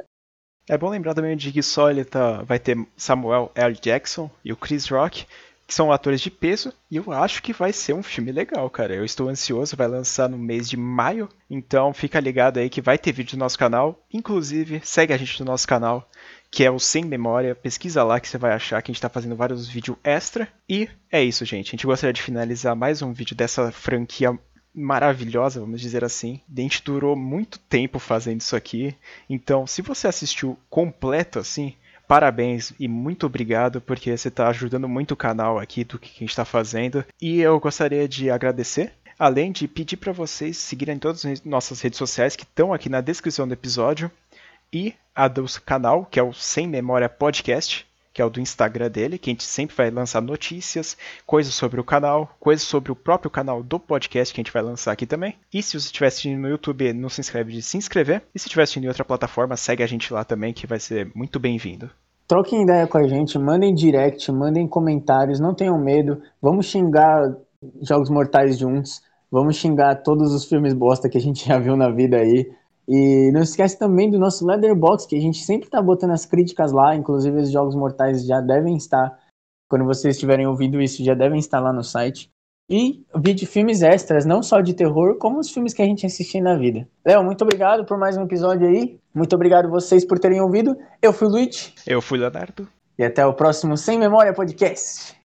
É bom lembrar também de que só ele tá, vai ter Samuel L. Jackson e o Chris Rock, que são atores de peso, e eu acho que vai ser um filme legal, cara. Eu estou ansioso, vai lançar no mês de maio, então fica ligado aí que vai ter vídeo no nosso canal. Inclusive, segue a gente no nosso canal, que é o Sem Memória. Pesquisa lá que você vai achar que a gente tá fazendo vários vídeos extra. E é isso, gente. A gente gostaria de finalizar mais um vídeo dessa franquia maravilhosa, vamos dizer assim. A gente durou muito tempo fazendo isso aqui. Então, se você assistiu completo assim, parabéns e muito obrigado, porque você está ajudando muito o canal aqui do que a gente está fazendo. E eu gostaria de agradecer, além de pedir para vocês seguirem todas as nossas redes sociais que estão aqui na descrição do episódio e a do canal, que é o Sem Memória Podcast, que é o do Instagram dele, que a gente sempre vai lançar notícias, coisas sobre o canal, coisas sobre o próprio canal do podcast que a gente vai lançar aqui também. E se você estiver assistindo no YouTube, não se inscreve de se inscrever. E se estiver assistindo em outra plataforma, segue a gente lá também, que vai ser muito bem-vindo. Troquem ideia com a gente, mandem direct, mandem comentários, não tenham medo. Vamos xingar Jogos Mortais juntos. Vamos xingar todos os filmes bosta que a gente já viu na vida aí. E não esquece também do nosso Leatherbox, que a gente sempre está botando as críticas lá, inclusive os Jogos Mortais já devem estar, quando vocês estiverem ouvindo isso, já devem estar lá no site. E vídeo filmes extras, não só de terror, como os filmes que a gente assistiu na vida. Léo, muito obrigado por mais um episódio aí. Muito obrigado vocês por terem ouvido. Eu fui o Luiz. Eu fui o Leonardo. E até o próximo Sem Memória Podcast.